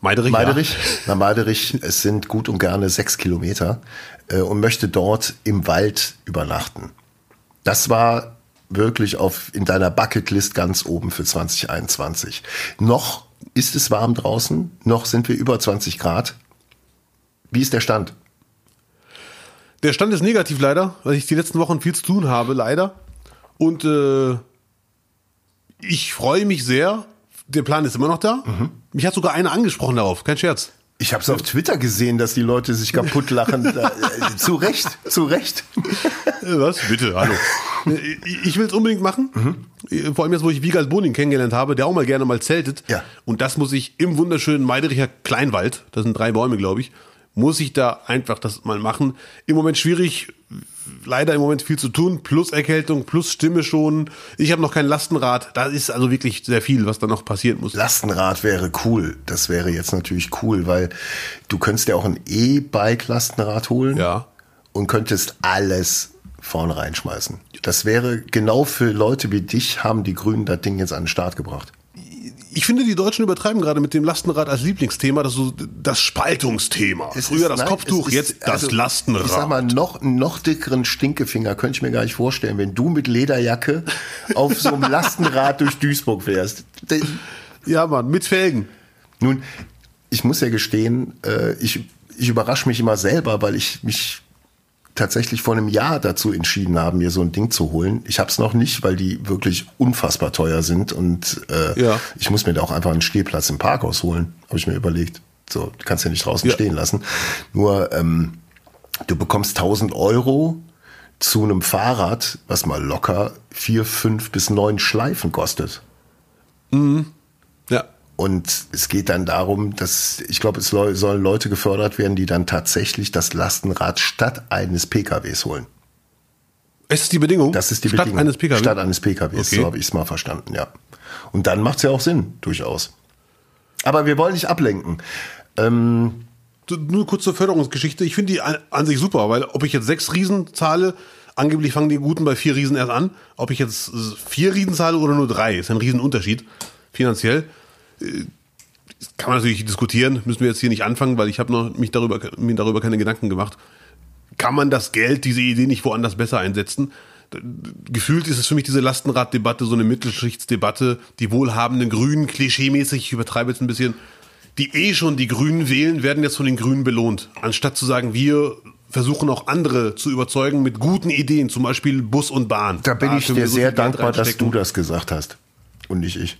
Meiderich,
Meiderich, na Meiderich, es sind gut und gerne sechs Kilometer äh, und möchte dort im Wald übernachten. Das war wirklich auf in deiner Bucketlist ganz oben für 2021. Noch ist es warm draußen, noch sind wir über 20 Grad. Wie ist der Stand?
Der Stand ist negativ leider, weil ich die letzten Wochen viel zu tun habe, leider. Und äh, ich freue mich sehr. Der Plan ist immer noch da. Mich hat sogar einer angesprochen darauf, kein Scherz.
Ich habe es auf Twitter gesehen, dass die Leute sich kaputt lachen. *laughs* Äh, zu Recht, zu Recht.
Äh, Was? Bitte, hallo. *laughs* Ich will es unbedingt machen. Äh, Vor allem jetzt, wo ich Wiegald Boning kennengelernt habe, der auch mal gerne mal zeltet.
Ja.
Und das muss ich im wunderschönen Meidericher Kleinwald, das sind drei Bäume, glaube ich, muss ich da einfach das mal machen. Im Moment schwierig, leider im Moment viel zu tun, plus Erkältung, plus Stimme schon. Ich habe noch kein Lastenrad. Da ist also wirklich sehr viel, was da noch passieren muss.
Lastenrad wäre cool. Das wäre jetzt natürlich cool, weil du könntest ja auch ein E-Bike-Lastenrad holen
Ja.
und könntest alles vorne reinschmeißen. Das wäre genau für Leute wie dich, haben die Grünen das Ding jetzt an den Start gebracht.
Ich finde, die Deutschen übertreiben gerade mit dem Lastenrad als Lieblingsthema, das so das Spaltungsthema.
Es
Früher
ist-
das
nein,
Kopftuch,
ist-
jetzt das
also,
Lastenrad.
Ich sag mal, noch, noch dickeren Stinkefinger könnte ich mir gar nicht vorstellen, wenn du mit Lederjacke *laughs* auf so einem Lastenrad durch Duisburg fährst.
Ja, Mann, mit Felgen.
Nun, ich muss ja gestehen, äh, ich, ich überrasche mich immer selber, weil ich mich tatsächlich vor einem Jahr dazu entschieden habe, mir so ein Ding zu holen. Ich habe es noch nicht, weil die wirklich unfassbar teuer sind und äh,
Ja.
ich muss mir da auch einfach einen Stehplatz im Parkhaus holen, habe ich mir überlegt. So, du kannst ja nicht draußen
Ja.
stehen lassen. Nur ähm, du bekommst 1000 Euro zu einem Fahrrad, was mal locker vier, fünf bis neun Schleifen kostet.
Ja.
Und es geht dann darum, dass ich glaube, es sollen Leute gefördert werden, die dann tatsächlich das Lastenrad statt eines PKWs holen.
Ist das die Bedingung?
Das ist die
Statt
Bedingung.
eines PKW?
Statt eines PKWs,
Okay.
so habe ich es mal verstanden, ja. Und dann macht es ja auch Sinn, durchaus. Aber wir wollen nicht ablenken. Ähm,
Nur kurz zur Förderungsgeschichte. Ich finde die an, an sich super, weil ob ich jetzt sechs Riesen zahle, angeblich fangen die Guten bei vier Riesen erst an. Ob ich jetzt vier Riesen zahle oder nur drei, ist ein Riesenunterschied finanziell. Äh, Kann man natürlich diskutieren, müssen wir jetzt hier nicht anfangen, weil ich habe noch mich darüber, mir darüber keine Gedanken gemacht. Kann man das Geld, diese Idee nicht woanders besser einsetzen? Gefühlt ist es für mich diese Lastenraddebatte, so eine Mittelschichtsdebatte, die wohlhabenden Grünen, klischeemäßig, ich übertreibe jetzt ein bisschen, die eh schon die Grünen wählen, werden jetzt von den Grünen belohnt. Anstatt zu sagen, wir versuchen auch andere zu überzeugen mit guten Ideen, zum Beispiel Bus und Bahn.
da bin ich
können wir
dir sehr dankbar, dass du das gesagt hast. Und nicht ich.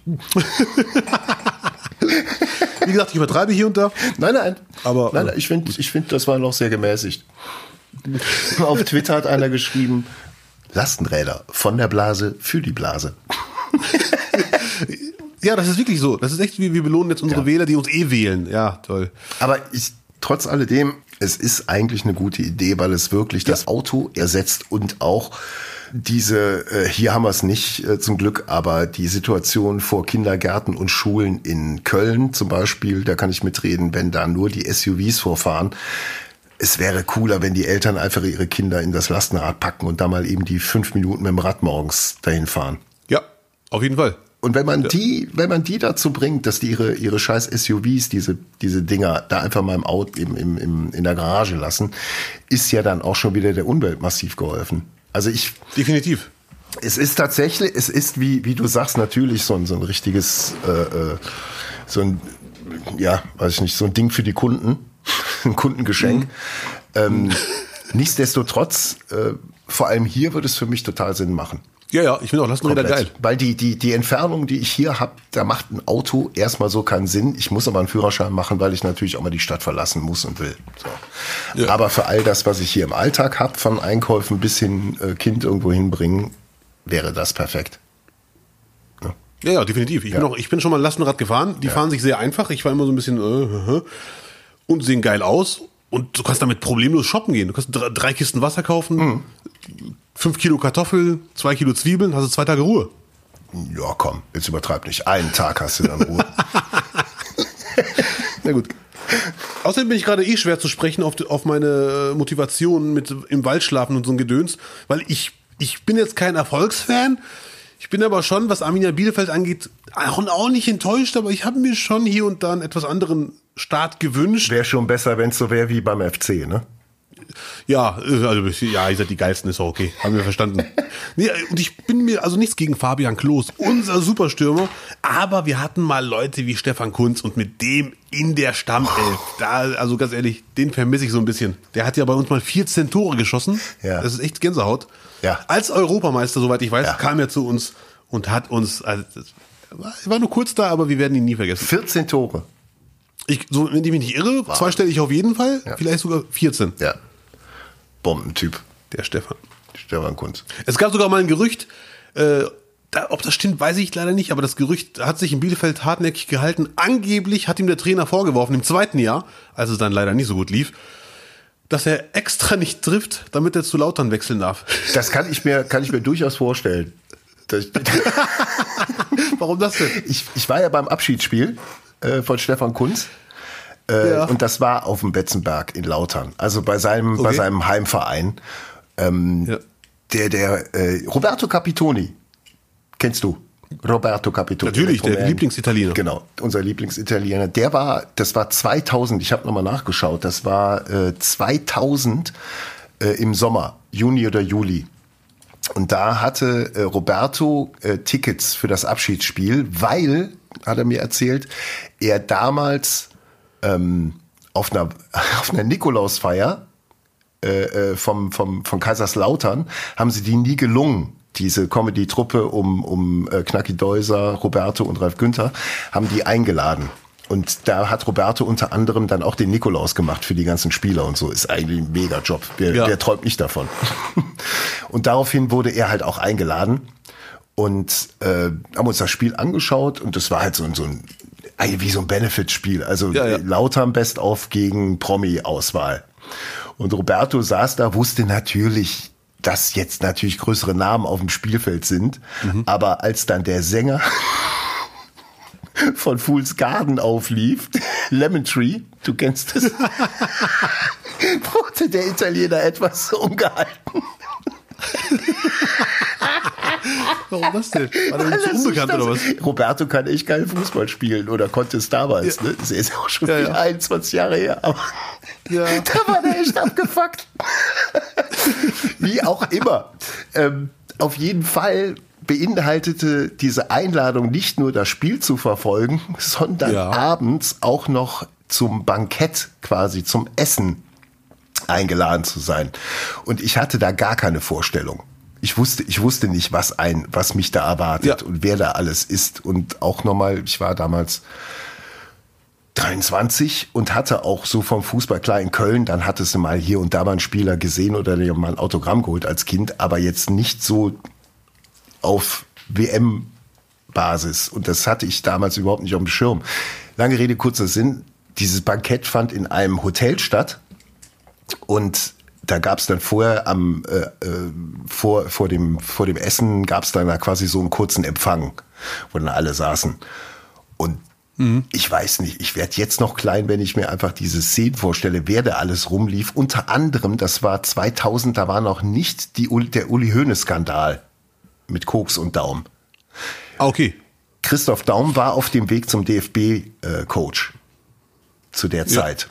Wie gesagt, ich übertreibe hier und da.
Nein, nein.
Aber,
nein,
äh,
nein, ich finde, ich find, das war noch sehr gemäßigt. Auf Twitter hat einer geschrieben, Lastenräder von der Blase für die Blase.
Ja, das ist wirklich so. Das ist echt, wie wir belohnen jetzt unsere
Ja.
Wähler, die uns eh wählen. Ja, toll.
Aber ich, trotz alledem, es ist eigentlich eine gute Idee, weil es wirklich das Auto ersetzt und auch diese, äh, hier haben wir es nicht äh, zum Glück, aber die Situation vor Kindergärten und Schulen in Köln zum Beispiel, da kann ich mitreden, wenn da nur die SUVs vorfahren. Es wäre cooler, wenn die Eltern einfach ihre Kinder in das Lastenrad packen und da mal eben die fünf Minuten mit dem Rad morgens dahin fahren.
Ja, auf jeden Fall.
Und wenn man die, wenn man die dazu bringt, dass die ihre, ihre scheiß SUVs, diese, diese Dinger da einfach mal im Auto, im, im, im, in der Garage lassen, ist ja dann auch schon wieder der Umwelt massiv geholfen. Also ich,
Definitiv.
es ist tatsächlich, es ist wie, wie du sagst, natürlich so ein, so ein richtiges, äh, äh, so ein, ja, weiß ich nicht, so ein Ding für die Kunden, *laughs* ein Kundengeschenk. Ähm, nichtsdestotrotz, äh, vor allem hier würde es für mich total Sinn machen.
Ja, ja, ich finde auch Lastenräder geil.
Weil die, die, die Entfernung, die ich hier habe, da macht ein Auto erstmal so keinen Sinn. Ich muss aber einen Führerschein machen, weil ich natürlich auch mal die Stadt verlassen muss und will. So.
Ja.
Aber für all das, was ich hier im Alltag habe, von Einkäufen bis hin äh, Kind irgendwo hinbringen, wäre das perfekt.
Ja, ja, definitiv. Ich,
Ja.
bin auch, ich bin schon mal Lastenrad gefahren. Die fahren sich sehr einfach. Ich war immer so ein bisschen äh, und sehen geil aus. Und du kannst damit problemlos shoppen gehen. Du kannst drei, Kisten Wasser kaufen,
Mhm.
fünf Kilo Kartoffeln, zwei Kilo Zwiebeln, hast du zwei Tage Ruhe.
Ja, komm, jetzt übertreib nicht. Einen Tag hast du dann Ruhe. *laughs*
Na gut. Außerdem bin ich gerade eh schwer zu sprechen auf, auf meine äh, Motivation mit im Wald schlafen und so ein Gedöns, weil ich, ich bin jetzt kein Erfolgsfan. Ich bin aber schon, was Arminia Bielefeld angeht, auch, nicht enttäuscht, aber ich habe mir schon hier und da einen etwas anderen Start gewünscht.
Wäre schon besser, wenn es so wäre wie beim FC, ne?
Ja, äh, also ja, ihr seid die geilsten, ist auch okay. Haben wir verstanden. *laughs* nee, und ich bin mir, also nichts gegen Fabian Klos, unser Superstürmer, aber wir hatten mal Leute wie Stefan Kunz und mit dem in der Stammelf, da, also ganz ehrlich, den vermisse ich so ein bisschen. Der hat ja bei uns mal 14 Tore geschossen.
Ja.
Das ist echt Gänsehaut.
Ja.
Als Europameister, soweit ich weiß,
Ja.
kam er zu uns und hat uns, also, war nur kurz da, aber wir werden ihn nie vergessen.
14 Tore.
Ich, so, wenn ich mich nicht irre, zweistellig auf jeden Fall, vielleicht sogar 14.
Ja. Bombentyp.
Der Stefan.
Stefan Kunz.
Es gab sogar mal ein Gerücht, äh, da, ob das stimmt, weiß ich leider nicht, aber das Gerücht hat sich in Bielefeld hartnäckig gehalten. Angeblich hat ihm der Trainer vorgeworfen, im zweiten Jahr, als es dann leider nicht so gut lief, dass er extra nicht trifft, damit er zu Lautern wechseln darf.
Das kann ich mir, kann ich mir durchaus vorstellen. *laughs*
Warum das denn?
Ich, ich war ja beim Abschiedsspiel äh, von Stefan Kunz. Äh,
Ja.
Und das war auf dem Betzenberg in Lautern. Also bei seinem, bei
Okay.
seinem Heimverein. Ähm,
Ja.
Der, der äh, Roberto Capitoni. Kennst du? Roberto Capitoni.
Natürlich, der
Rumän-
Lieblingsitaliener.
Genau, unser Lieblingsitaliener. Der war, das war 2000, ich habe nochmal nachgeschaut, das war äh, 2000 äh, im Sommer, Juni oder Juli. Und da hatte äh, Roberto Tickets für das Abschiedsspiel, weil, hat er mir erzählt, er damals ähm, auf einer, *laughs* auf einer Nikolausfeier äh, äh, vom, vom, von Kaiserslautern haben sie die nie gelungen. Diese Comedy-Truppe um, um äh, Knacki Deuser, Roberto und Ralf Günther haben die eingeladen. Und da hat Roberto unter anderem dann auch den Nikolaus gemacht für die ganzen Spieler und so. Ist eigentlich ein mega Job. Wer,
Ja.
wer träumt nicht davon? *laughs* und daraufhin wurde er halt auch eingeladen und äh, haben uns das Spiel angeschaut und das war halt so, ein- so ein wie so ein Benefit-Spiel. Also
Ja, ja.
Lautern Best auf gegen Promi-Auswahl. Und Roberto saß da, wusste natürlich, dass jetzt natürlich größere Namen auf dem Spielfeld sind. Aber als dann der Sänger von Fool's Garden auflief, *laughs* Lemon Tree, du kennst es, *laughs* wurde der Italiener etwas *laughs* umgehalten.
Warum das denn? War der nicht so unbekannt oder was?
Roberto kann echt keinen Fußball spielen oder konnte es damals. Ja. Ne? Das ist ja auch schon ja, ja. 21 Jahre her. Aber ja. *laughs* da war der echt abgefuckt. Wie auch immer. Ähm, auf jeden Fall beinhaltete diese Einladung nicht nur das Spiel zu verfolgen, sondern ja. abends auch noch zum Bankett quasi, zum Essen eingeladen zu sein. Und ich hatte da gar keine Vorstellung. Ich wusste, ich wusste nicht, was ein, was mich da erwartet ja. und wer da alles ist. Und auch nochmal, ich war damals 23 und hatte auch so vom Fußball klar in Köln, dann hattest du mal hier und da mal einen Spieler gesehen oder dir mal ein Autogramm geholt als Kind, aber jetzt nicht so auf WM-Basis. Und das hatte ich damals überhaupt nicht auf dem Schirm. Lange Rede, kurzer Sinn. Dieses Bankett fand in einem Hotel statt und da gab es dann vorher am äh, äh, vor vor dem vor dem Essen gab es dann da quasi so einen kurzen Empfang, wo dann alle saßen. Und mhm. ich weiß nicht, ich werde jetzt noch klein, wenn ich mir einfach diese Szenen vorstelle, wer da alles rumlief. Unter anderem, das war 2000, da war noch nicht die, der Uli Hoeneß Skandal mit Koks und Daum.
Ah, okay.
Christoph Daum war auf dem Weg zum DFB-Coach äh, zu der Zeit. Ja.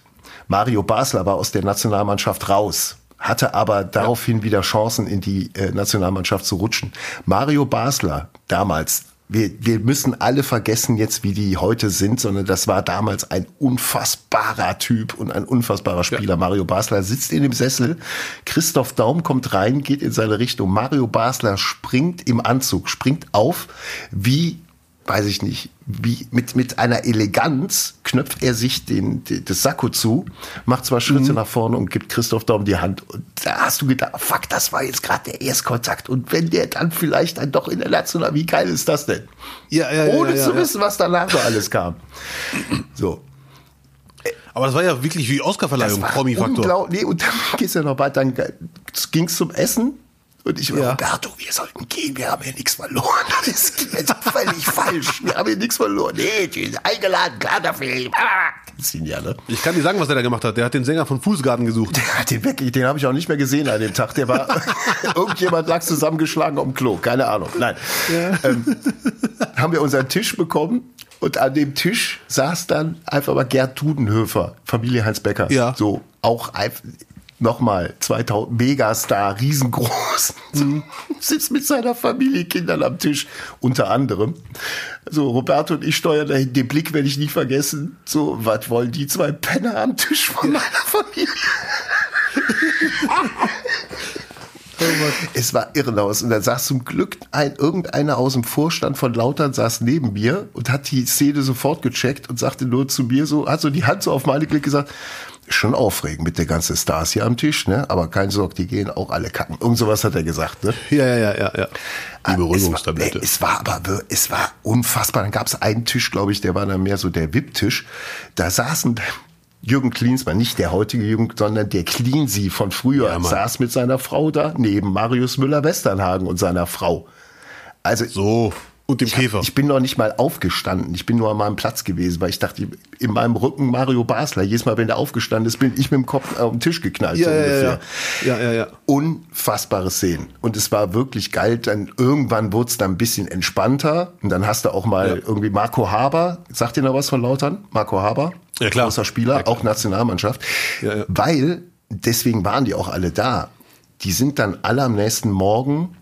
Mario Basler war aus der Nationalmannschaft raus, hatte aber daraufhin wieder Chancen, in die äh, Nationalmannschaft zu rutschen. Mario Basler, damals, wir, wir müssen alle vergessen jetzt, wie die heute sind, sondern das war damals ein unfassbarer Typ und ein unfassbarer Spieler. Ja. Mario Basler sitzt in dem Sessel, Christoph Daum kommt rein, geht in seine Richtung. Mario Basler springt im Anzug, springt auf, wie weiß ich nicht, wie mit, mit einer Eleganz knöpft er sich den, den das Sakko zu, macht zwei Schritte mhm. nach vorne und gibt Christoph Daum die Hand. Und da hast du gedacht, fuck, das war jetzt gerade der Erstkontakt. Und wenn der dann vielleicht dann doch in der National, wie geil ist das denn? Ja, ja, Ohne ja, ja, zu wissen, was danach so alles kam. So.
Aber das war ja wirklich wie Oscarverleihung, Promi-Faktor.
Nee, und dann *laughs* geht's ja noch weiter, dann ging's zum Essen und ich war, ja. Roberto, wir sollten gehen, wir haben hier nichts verloren. *laughs* Das ist völlig falsch. Wir haben hier nichts verloren. Nee, die sind eingeladen, klar dafür. Ah,
ja, ne? Ich kann dir sagen, was er da gemacht hat. Der hat den Sänger von Fußgarten gesucht.
Der hat den wirklich, den habe ich auch nicht mehr gesehen an dem Tag. Der war, *laughs* *laughs* irgendjemand lag zusammengeschlagen am Klo. Keine Ahnung. Nein. Ja. Ähm, haben wir unseren Tisch bekommen und an dem Tisch saß dann einfach mal Gerd Dudenhöfer, Familie Heinz Becker. Ja. So, auch nochmal 2000 Megastar, riesengroß, mhm. *laughs* sitzt mit seiner Familie, Kindern am Tisch, unter anderem. So, Roberto und ich steuern dahin, den Blick werde ich nie vergessen. So, was wollen die zwei Penner am Tisch von meiner Familie? *laughs* es war irrenhaus. Und da saß zum Glück ein, irgendeiner aus dem Vorstand von Lautern saß neben mir und hat die Szene sofort gecheckt und sagte nur zu mir so, hat so die Hand so auf meine Klick gesagt, schon aufregend mit der ganzen Stars hier am Tisch, ne? Aber kein Sorg, die gehen auch alle kacken. Irgend sowas hat er gesagt, ne?
Ja, ja, ja, ja, ja.
Die ah, Beruhigungstablette. Es war, es war aber, es war unfassbar. Dann gab es einen Tisch, glaube ich, der war dann mehr so der VIP-Tisch. Da saßen Jürgen Klinsmann, nicht der heutige Jürgen, sondern der Cleansy von früher, ja, saß mit seiner Frau da neben Marius Müller-Westernhagen und seiner Frau. Also
so. Und dem
ich
Käfer.
Hab, ich bin noch nicht mal aufgestanden. Ich bin nur an meinem Platz gewesen, weil ich dachte, in meinem Rücken Mario Basler. Jedes Mal, wenn der aufgestanden ist, bin ich mit dem Kopf auf den Tisch geknallt.
Ja, so ja, ja, ja, ja, ja.
Unfassbare Szenen. Und es war wirklich geil. Dann irgendwann wurde es dann ein bisschen entspannter. Und dann hast du auch mal ja. irgendwie Marco Haber. Sagt ihr noch was von Lautern? Marco Haber?
Ja, klar.
Großer Spieler,
ja,
klar. auch Nationalmannschaft. Ja, ja. Weil, deswegen waren die auch alle da. Die sind dann alle am nächsten Morgen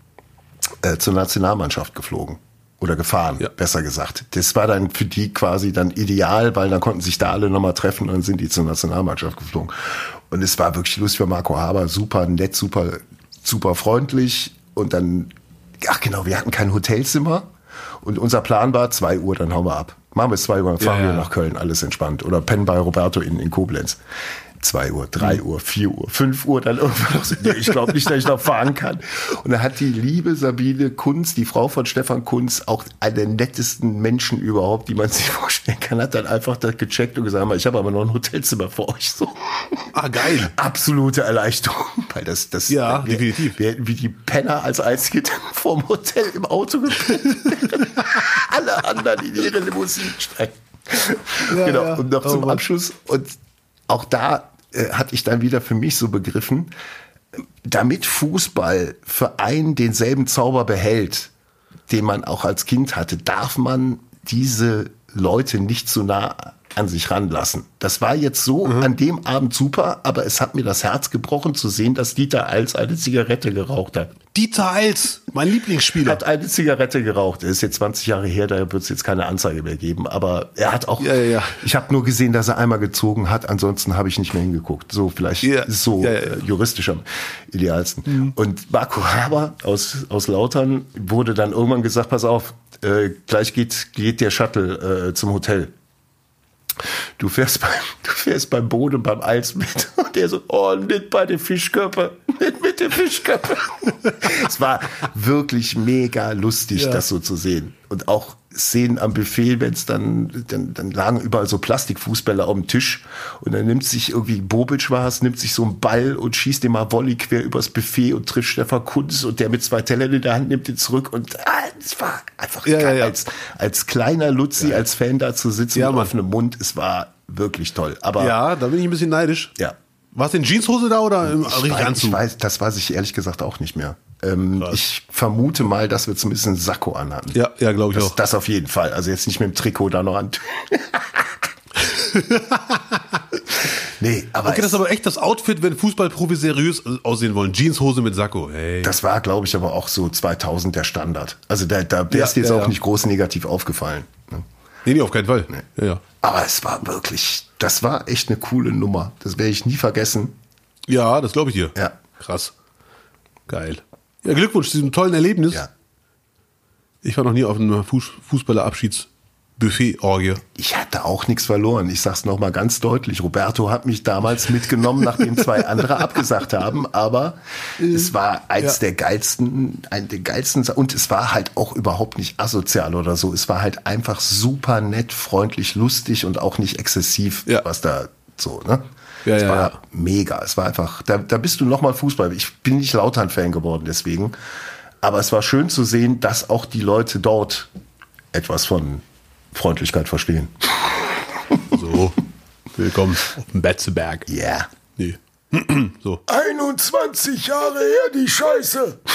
äh, zur Nationalmannschaft geflogen oder gefahren, ja. besser gesagt. Das war dann für die quasi dann ideal, weil dann konnten sich da alle nochmal treffen und dann sind die zur Nationalmannschaft geflogen. Und es war wirklich lustig für Marco Haber, super nett, super, super freundlich. Und dann, ach genau, wir hatten kein Hotelzimmer. Und unser Plan war, zwei Uhr, dann hauen wir ab. Machen wir es zwei Uhr, dann fahren ja, wir nach Köln, alles entspannt. Oder pennen bei Roberto in, in Koblenz. 2 Uhr, 3 Uhr, 4 Uhr, 5 Uhr, dann irgendwann noch so, nee, ich glaube nicht, dass ich noch fahren kann. Und da hat die liebe Sabine Kunz, die Frau von Stefan Kunz, auch einer der nettesten Menschen überhaupt, die man sich vorstellen kann, hat dann einfach das gecheckt und gesagt, ich habe aber noch ein Hotelzimmer für euch. So.
Ah, geil.
Absolute Erleichterung, weil das, das
Ja,
wir,
definitiv.
Wir hätten wie die Penner als einzige dann vorm Hotel im Auto gepennt. *laughs* Alle anderen in ihre Limousinen steigen.
Ja,
genau.
ja.
Und noch
Oh
zum
Mann.
Abschluss. Und auch da äh, hatte ich dann wieder für mich so begriffen, damit Fußball für einen denselben Zauber behält, den man auch als Kind hatte, darf man diese Leute nicht zu nah an sich ranlassen. Das war jetzt so
Mhm.
an dem Abend super, aber es hat mir das Herz gebrochen zu sehen, dass Dieter Als eine Zigarette geraucht hat.
Dieter Eils, mein Lieblingsspieler.
Hat eine Zigarette geraucht. Er ist jetzt 20 Jahre her, da wird es jetzt keine Anzeige mehr geben. Aber er hat auch.
Ja, ja.
Ich habe nur gesehen, dass er einmal gezogen hat. Ansonsten habe ich nicht mehr hingeguckt. So vielleicht
Ja.
so äh, juristisch am idealsten. Und Marco Haber aus, aus Lautern wurde dann irgendwann gesagt, pass auf, äh, gleich geht, geht der Shuttle äh, zum Hotel. Du fährst beim, du fährst beim Boden und beim Eis mit. *laughs* Und der so, oh, nicht bei den Fischköpfe, nicht mit den Fischköpfen. *laughs* es war wirklich mega lustig,
Ja.
das so zu sehen. Und auch Szenen am Buffet, wenn es dann, dann, dann lagen überall so Plastikfußbälle auf dem Tisch und dann nimmt sich irgendwie Bobic war es, nimmt sich so einen Ball und schießt den mal Volley quer übers Buffet und trifft Stefan Kunz und der mit zwei Tellern in der Hand nimmt ihn zurück und ah, es war einfach
Ja, ja,
geil,
ja.
als als kleiner Luzi, als Fan da zu sitzen
Ja,
mit
Mann.
offenem Mund, es war wirklich toll. Aber
Ja, da bin ich ein bisschen neidisch.
Ja.
War es in Jeanshose da oder im
ich, weiß, ich weiß, das weiß ich ehrlich gesagt auch nicht mehr. Ähm, ich vermute mal, dass wir zumindest einen Sakko anhatten.
Ja, ja, glaube ich
Das,
auch.
das auf jeden Fall. Also jetzt nicht mit dem Trikot da noch an. *laughs* nee, aber,
Okay, das ist aber echt das Outfit, wenn Fußballprofis seriös aussehen wollen. Jeanshose mit Sakko. Hey.
das war, glaube ich, aber auch so 2000 der Standard. Also da, da
Ja,
ist dir jetzt
ja,
auch
ja.
nicht groß negativ aufgefallen. ne?
nee, nee, auf keinen Fall. Ja, ja.
Aber es war wirklich, das war echt eine coole Nummer. Das werde ich nie vergessen.
ja, das glaube ich dir.
Ja.
Krass. Geil. Ja, Glückwunsch zu diesem tollen Erlebnis.
Ja.
Ich war noch nie auf einer Fuß Fußballer-Abschieds-Buffet-Orgie.
Ich hatte auch nichts verloren. Ich sag's noch mal ganz deutlich. Roberto hat mich damals mitgenommen, nachdem zwei andere abgesagt haben. Aber es war eins
Ja.
der geilsten, ein der geilsten. Und es war halt auch überhaupt nicht asozial oder so. Es war halt einfach super nett, freundlich, lustig und auch nicht exzessiv,
Ja.
was da so, ne?
Ja,
es
ja,
war
ja.
mega. Es war einfach, da, da bist du noch mal Fußball. Ich bin nicht Lautern-Fan geworden deswegen. Aber es war schön zu sehen, dass auch die Leute dort etwas von Freundlichkeit verstehen. *laughs*
So. Willkommen auf dem Betzeberg.
Ja. Yeah.
Nee. *clears throat* so.
21 Jahre her, die Scheiße. *laughs*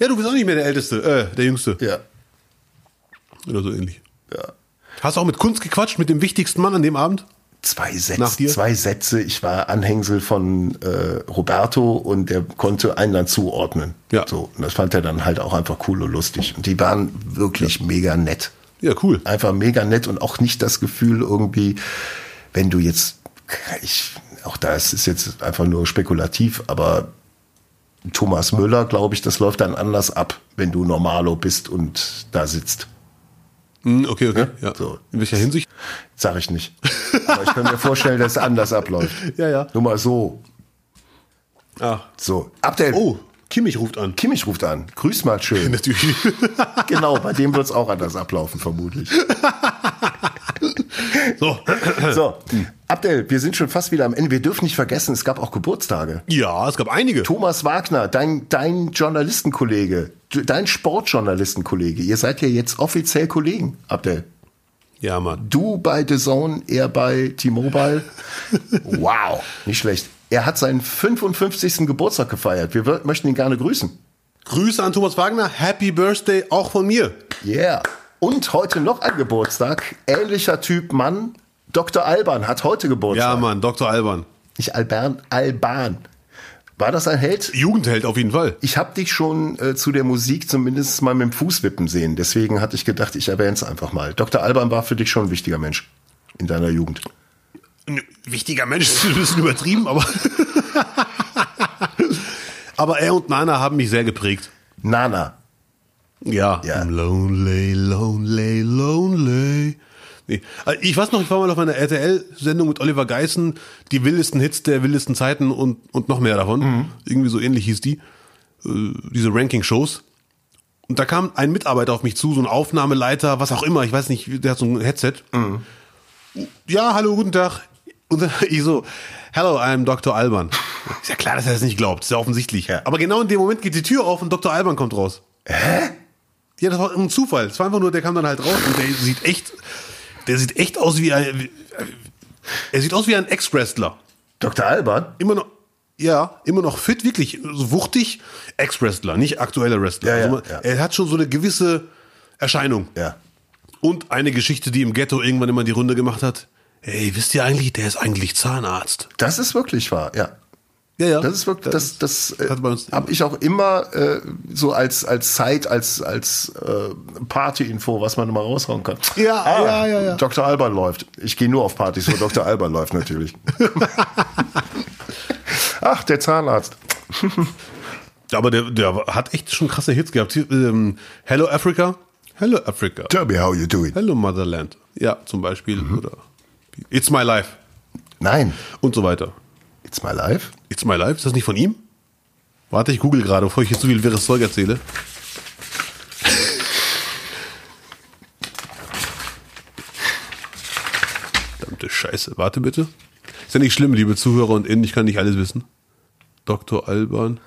Ja, du bist auch nicht mehr der Älteste, äh, der Jüngste.
Ja.
Oder so ähnlich.
ja.
Hast du auch mit Kunst gequatscht, mit dem wichtigsten Mann an dem Abend?
Zwei Sätze, zwei Sätze. Ich war Anhängsel von äh, Roberto und der konnte einen dann zuordnen.
Ja.
So, und das fand er dann halt auch einfach cool und lustig. Und die waren wirklich mega nett.
Ja, cool.
Einfach mega nett und auch nicht das Gefühl irgendwie, wenn du jetzt, ich, auch da ist es jetzt einfach nur spekulativ, aber Thomas Müller, glaube ich, das läuft dann anders ab, wenn du Normalo bist und da sitzt.
Hm, okay, okay. Ja.
So.
In welcher Hinsicht?
Sag ich nicht. Aber ich kann mir vorstellen, dass es anders abläuft. *laughs*
Ja, ja.
Nur mal so.
Ah.
So. Abdel.
Oh, Kimmich ruft an.
Kimmich ruft an. Grüß mal schön. *laughs*
Natürlich. *laughs*
genau, bei dem wird es auch anders ablaufen, vermutlich.
so.
So, Abdel, wir sind schon fast wieder am Ende. Wir dürfen nicht vergessen, es gab auch Geburtstage.
Ja, es gab einige.
Thomas Wagner, dein, dein Journalistenkollege, dein Sportjournalistenkollege, ihr seid ja jetzt offiziell Kollegen, Abdel.
Ja, Mann.
Du bei The Zone, er bei T-Mobile. *laughs* wow, nicht schlecht. Er hat seinen 55. Geburtstag gefeiert. Wir möchten ihn gerne grüßen.
Grüße an Thomas Wagner. Happy Birthday auch von mir.
Yeah. Und heute noch ein Geburtstag. Ähnlicher Typ Mann. Dr. Alban hat heute Geburtstag.
Ja, Mann. Dr. Alban.
Nicht Alban, Alban. War das ein Held?
Jugendheld auf jeden Fall.
Ich habe dich schon äh, zu der Musik zumindest mal mit dem Fuß wippen sehen. Deswegen hatte ich gedacht, ich erwähne es einfach mal. Dr. Alban war für dich schon ein wichtiger Mensch in deiner Jugend.
Ein wichtiger Mensch *laughs* ist ein bisschen übertrieben, aber. *laughs* aber er und Nana haben mich sehr geprägt.
Nana.
Ja.
Ja.
I'm lonely, lonely, lonely. Nee. Also Ich weiß noch, ich war mal auf einer RTL-Sendung mit Oliver Geissen, die wildesten Hits der wildesten Zeiten und, und noch mehr davon. Irgendwie so ähnlich hieß die. Äh, diese Ranking-Shows. Und da kam ein Mitarbeiter auf mich zu, so ein Aufnahmeleiter, was auch immer, ich weiß nicht, der hat so ein Headset. Ja, hallo, guten Tag. Und *laughs* ich so, hello, I'm Dr. Alban. Ist ja klar, dass er das nicht glaubt, ist ja offensichtlich. Aber genau in dem Moment geht die Tür auf und Dr. Alban kommt raus. Hä? Ja, das war ein Zufall. Es war einfach nur, der kam dann halt raus und der sieht echt, der sieht echt aus wie ein, er sieht aus wie ein Ex-Wrestler.
Dr. Alban?
Immer noch, ja, immer noch fit, wirklich so wuchtig. Ex-Wrestler, nicht aktueller Wrestler.
Ja,
also,
ja.
Er hat schon so eine gewisse Erscheinung.
Ja.
Und eine Geschichte, die im Ghetto irgendwann immer die Runde gemacht hat. Ey, wisst ihr eigentlich, der ist eigentlich Zahnarzt.
Das ist wirklich wahr, ja.
Ja, ja.
Das ist wirklich, das, das, äh,
bei uns-
habe ich auch immer äh, so als als Zeit, als als äh, Party-Info, was man immer raushauen kann. Ah,
Ja, ja, ja, ja.
Dr. Alban läuft. Ich gehe nur auf Partys, wo Dr. *laughs* Alban läuft natürlich. Ach, der Zahnarzt. *laughs*
Aber der, der hat echt schon krasse Hits gehabt. Ähm, Hello Africa. Hello Africa.
Tell me how you do it.
Hello Motherland. Ja, zum Beispiel.
Mhm.
Oder It's My Life.
Nein,
Und so weiter.
It's my life.
It's My Life? Ist das nicht von ihm? Warte, ich google gerade, bevor ich jetzt so viel wirres Zeug erzähle. *laughs* Verdammte Scheiße. Warte bitte. Ist ja nicht schlimm, liebe Zuhörer und Innen, ich kann nicht alles wissen. Dr. Alban.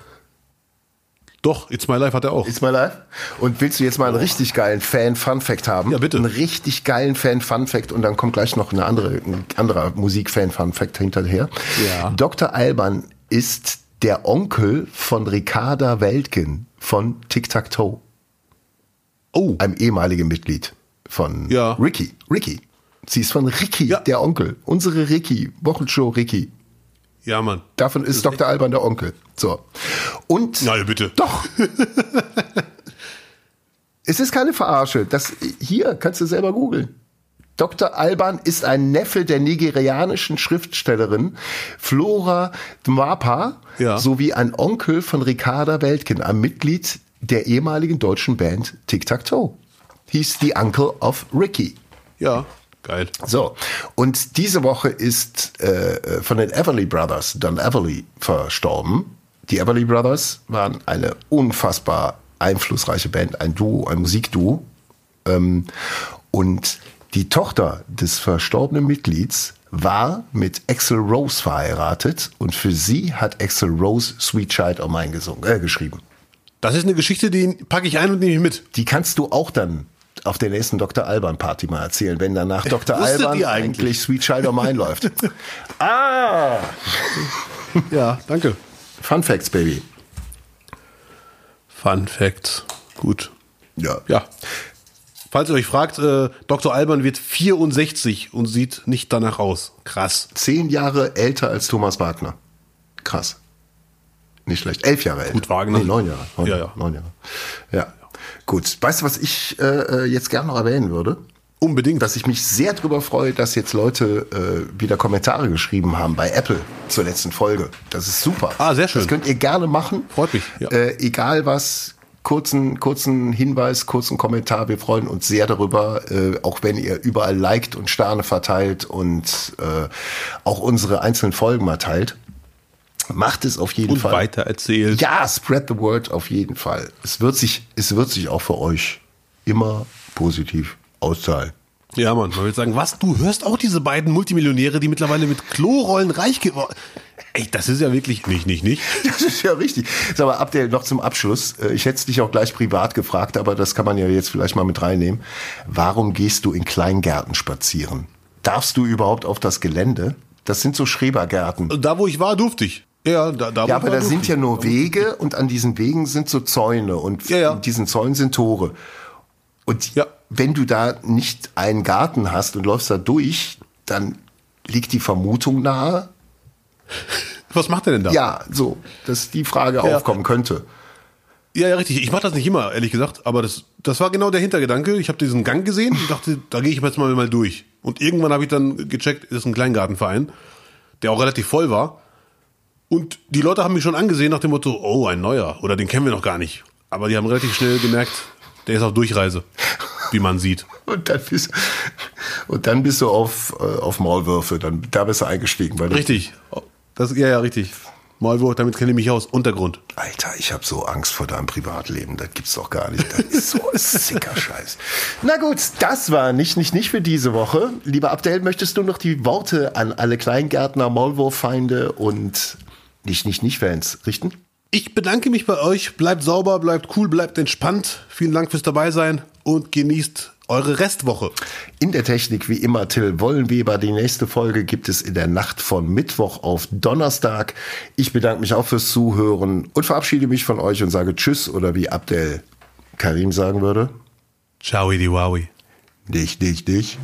Doch, It's My Life hat er auch.
It's my life. Und willst du jetzt mal einen richtig geilen Fan-Fun-Fact haben?
Ja, bitte.
Einen richtig geilen Fan-Fun-Fact und dann kommt gleich noch eine andere, ein anderer Musik-Fan-Fun-Fact hinterher.
Ja.
Dr. Alban ist der Onkel von Ricarda Weltgen von Tic Tac Toe,
Oh,
einem ehemaligen Mitglied von
Ja.
Ricky. Ricky. Sie ist von Ricky,
Ja.
der Onkel. Unsere Ricky, Wochenshow Ricky.
Ja, Mann.
Davon ist Dr. Alban der Onkel. So. Und
ja, bitte.
doch. *laughs* es ist keine Verarsche. Das, hier kannst du selber googeln. Dr. Alban ist ein Neffe der nigerianischen Schriftstellerin Flora Dmapa
Ja.
sowie ein Onkel von Ricarda Weltgen, ein Mitglied der ehemaligen deutschen Band Tic Tac Toe. Hieß die Uncle of Ricky.
Ja, geil.
So, und diese Woche ist äh, von den Everly Brothers Don Everly verstorben. Die Everly Brothers waren eine unfassbar einflussreiche Band, ein Duo, ein Musikduo. Ähm, und die Tochter des verstorbenen Mitglieds war mit Axel Rose verheiratet und für sie hat Axel Rose Sweet Child O' Mine gesungen, äh, geschrieben.
Das ist eine Geschichte, die packe ich ein und nehme ich mit.
Die kannst du auch dann auf der nächsten Dr. Alban Party mal erzählen, wenn danach Dr. Alban eigentlich?
eigentlich?
Sweet Child O' Mine läuft. *laughs* ah!
Ja, danke.
Fun Facts, Baby.
Fun Facts. Gut.
Ja.
Ja. Falls ihr euch fragt, äh, Dr. Alban wird 64 und sieht nicht danach aus. Krass.
Zehn Jahre älter als Thomas Wagner. Krass. Nicht schlecht. Elf Jahre älter.
Gut, Wagner.
Nee, neun Jahre. Neun,
Ja,
Jahre.
ja.
Neun Jahre. Ja. Gut. Weißt du, was ich äh, jetzt gerne noch erwähnen würde?
Unbedingt.
Dass ich mich sehr darüber freue, dass jetzt Leute äh, wieder Kommentare geschrieben haben bei Apple zur letzten Folge. Das ist super.
Ah, sehr schön.
Das könnt ihr gerne machen.
Freut mich, ja.
Äh, egal was, kurzen, kurzen Hinweis, kurzen Kommentar. Wir freuen uns sehr darüber, äh, auch wenn ihr überall liked und Sterne verteilt und äh, auch unsere einzelnen Folgen mal teilt. Macht es auf jeden
und
Fall.
weiter erzählt.
Ja, spread the word auf jeden Fall. Es wird sich, es wird sich auch für euch immer positiv auszahlen.
Ja, Mann. Man will sagen, was? Du hörst auch diese beiden Multimillionäre, die mittlerweile mit Klorollen reich geworden. Ey, das ist ja wirklich nicht, nicht, nicht. *laughs*
Das ist ja richtig. Sag mal, Abdel, noch zum Abschluss. Äh, Ich hätte es dich auch gleich privat gefragt, aber das kann man ja jetzt vielleicht mal mit reinnehmen. Warum gehst du in Kleingärten spazieren? Darfst du überhaupt auf das Gelände? Das sind so Schrebergärten.
Da, wo ich war, durfte ich. Ja, da, da
Ja, aber da sind ja nur Wege und an diesen Wegen sind so Zäune und
Ja, ja.
in diesen Zäunen sind Tore. Und
Ja.
wenn du da nicht einen Garten hast und läufst da durch, dann liegt die Vermutung nahe,
Was macht er denn da?
ja, so, dass die Frage
Ja.
aufkommen könnte.
Ja, ja, richtig. Ich mache das nicht immer, ehrlich gesagt. Aber das, das war genau der Hintergedanke. Ich habe diesen Gang gesehen und dachte, da gehe ich jetzt mal, mal durch. Und irgendwann habe ich dann gecheckt, ist ein Kleingartenverein, der auch relativ voll war. Und die Leute haben mich schon angesehen nach dem Motto, oh, ein neuer. Oder den kennen wir noch gar nicht. Aber die haben relativ schnell gemerkt, der ist auf Durchreise, wie man sieht. *laughs*
Und dann bist, Und dann bist du auf, äh, auf Maulwürfe, dann, da bist du eingestiegen. Weil
Richtig. Das, ja, ja, richtig. Maulwurf, damit kenne ich mich aus. Untergrund.
Alter, ich habe so Angst vor deinem Privatleben. Das gibt's doch gar nicht. Das ist so ein *laughs* sicker Scheiß. Na gut, das war nicht, nicht, nicht für diese Woche. Lieber Abdel, möchtest du noch die Worte an alle Kleingärtner, Maulwurffeinde und nicht, nicht, nicht Fans richten?
Ich bedanke mich bei euch. Bleibt sauber, bleibt cool, bleibt entspannt. Vielen Dank fürs Dabeisein und genießt eure Restwoche.
In der Technik wie immer Till Wollenweber. Die nächste Folge gibt es in der Nacht von Mittwoch auf Donnerstag. Ich bedanke mich auch fürs Zuhören und verabschiede mich von euch und sage Tschüss oder wie Abdel Karim sagen würde.
Ciao, Idi Wowi.
Dich, dich, dich.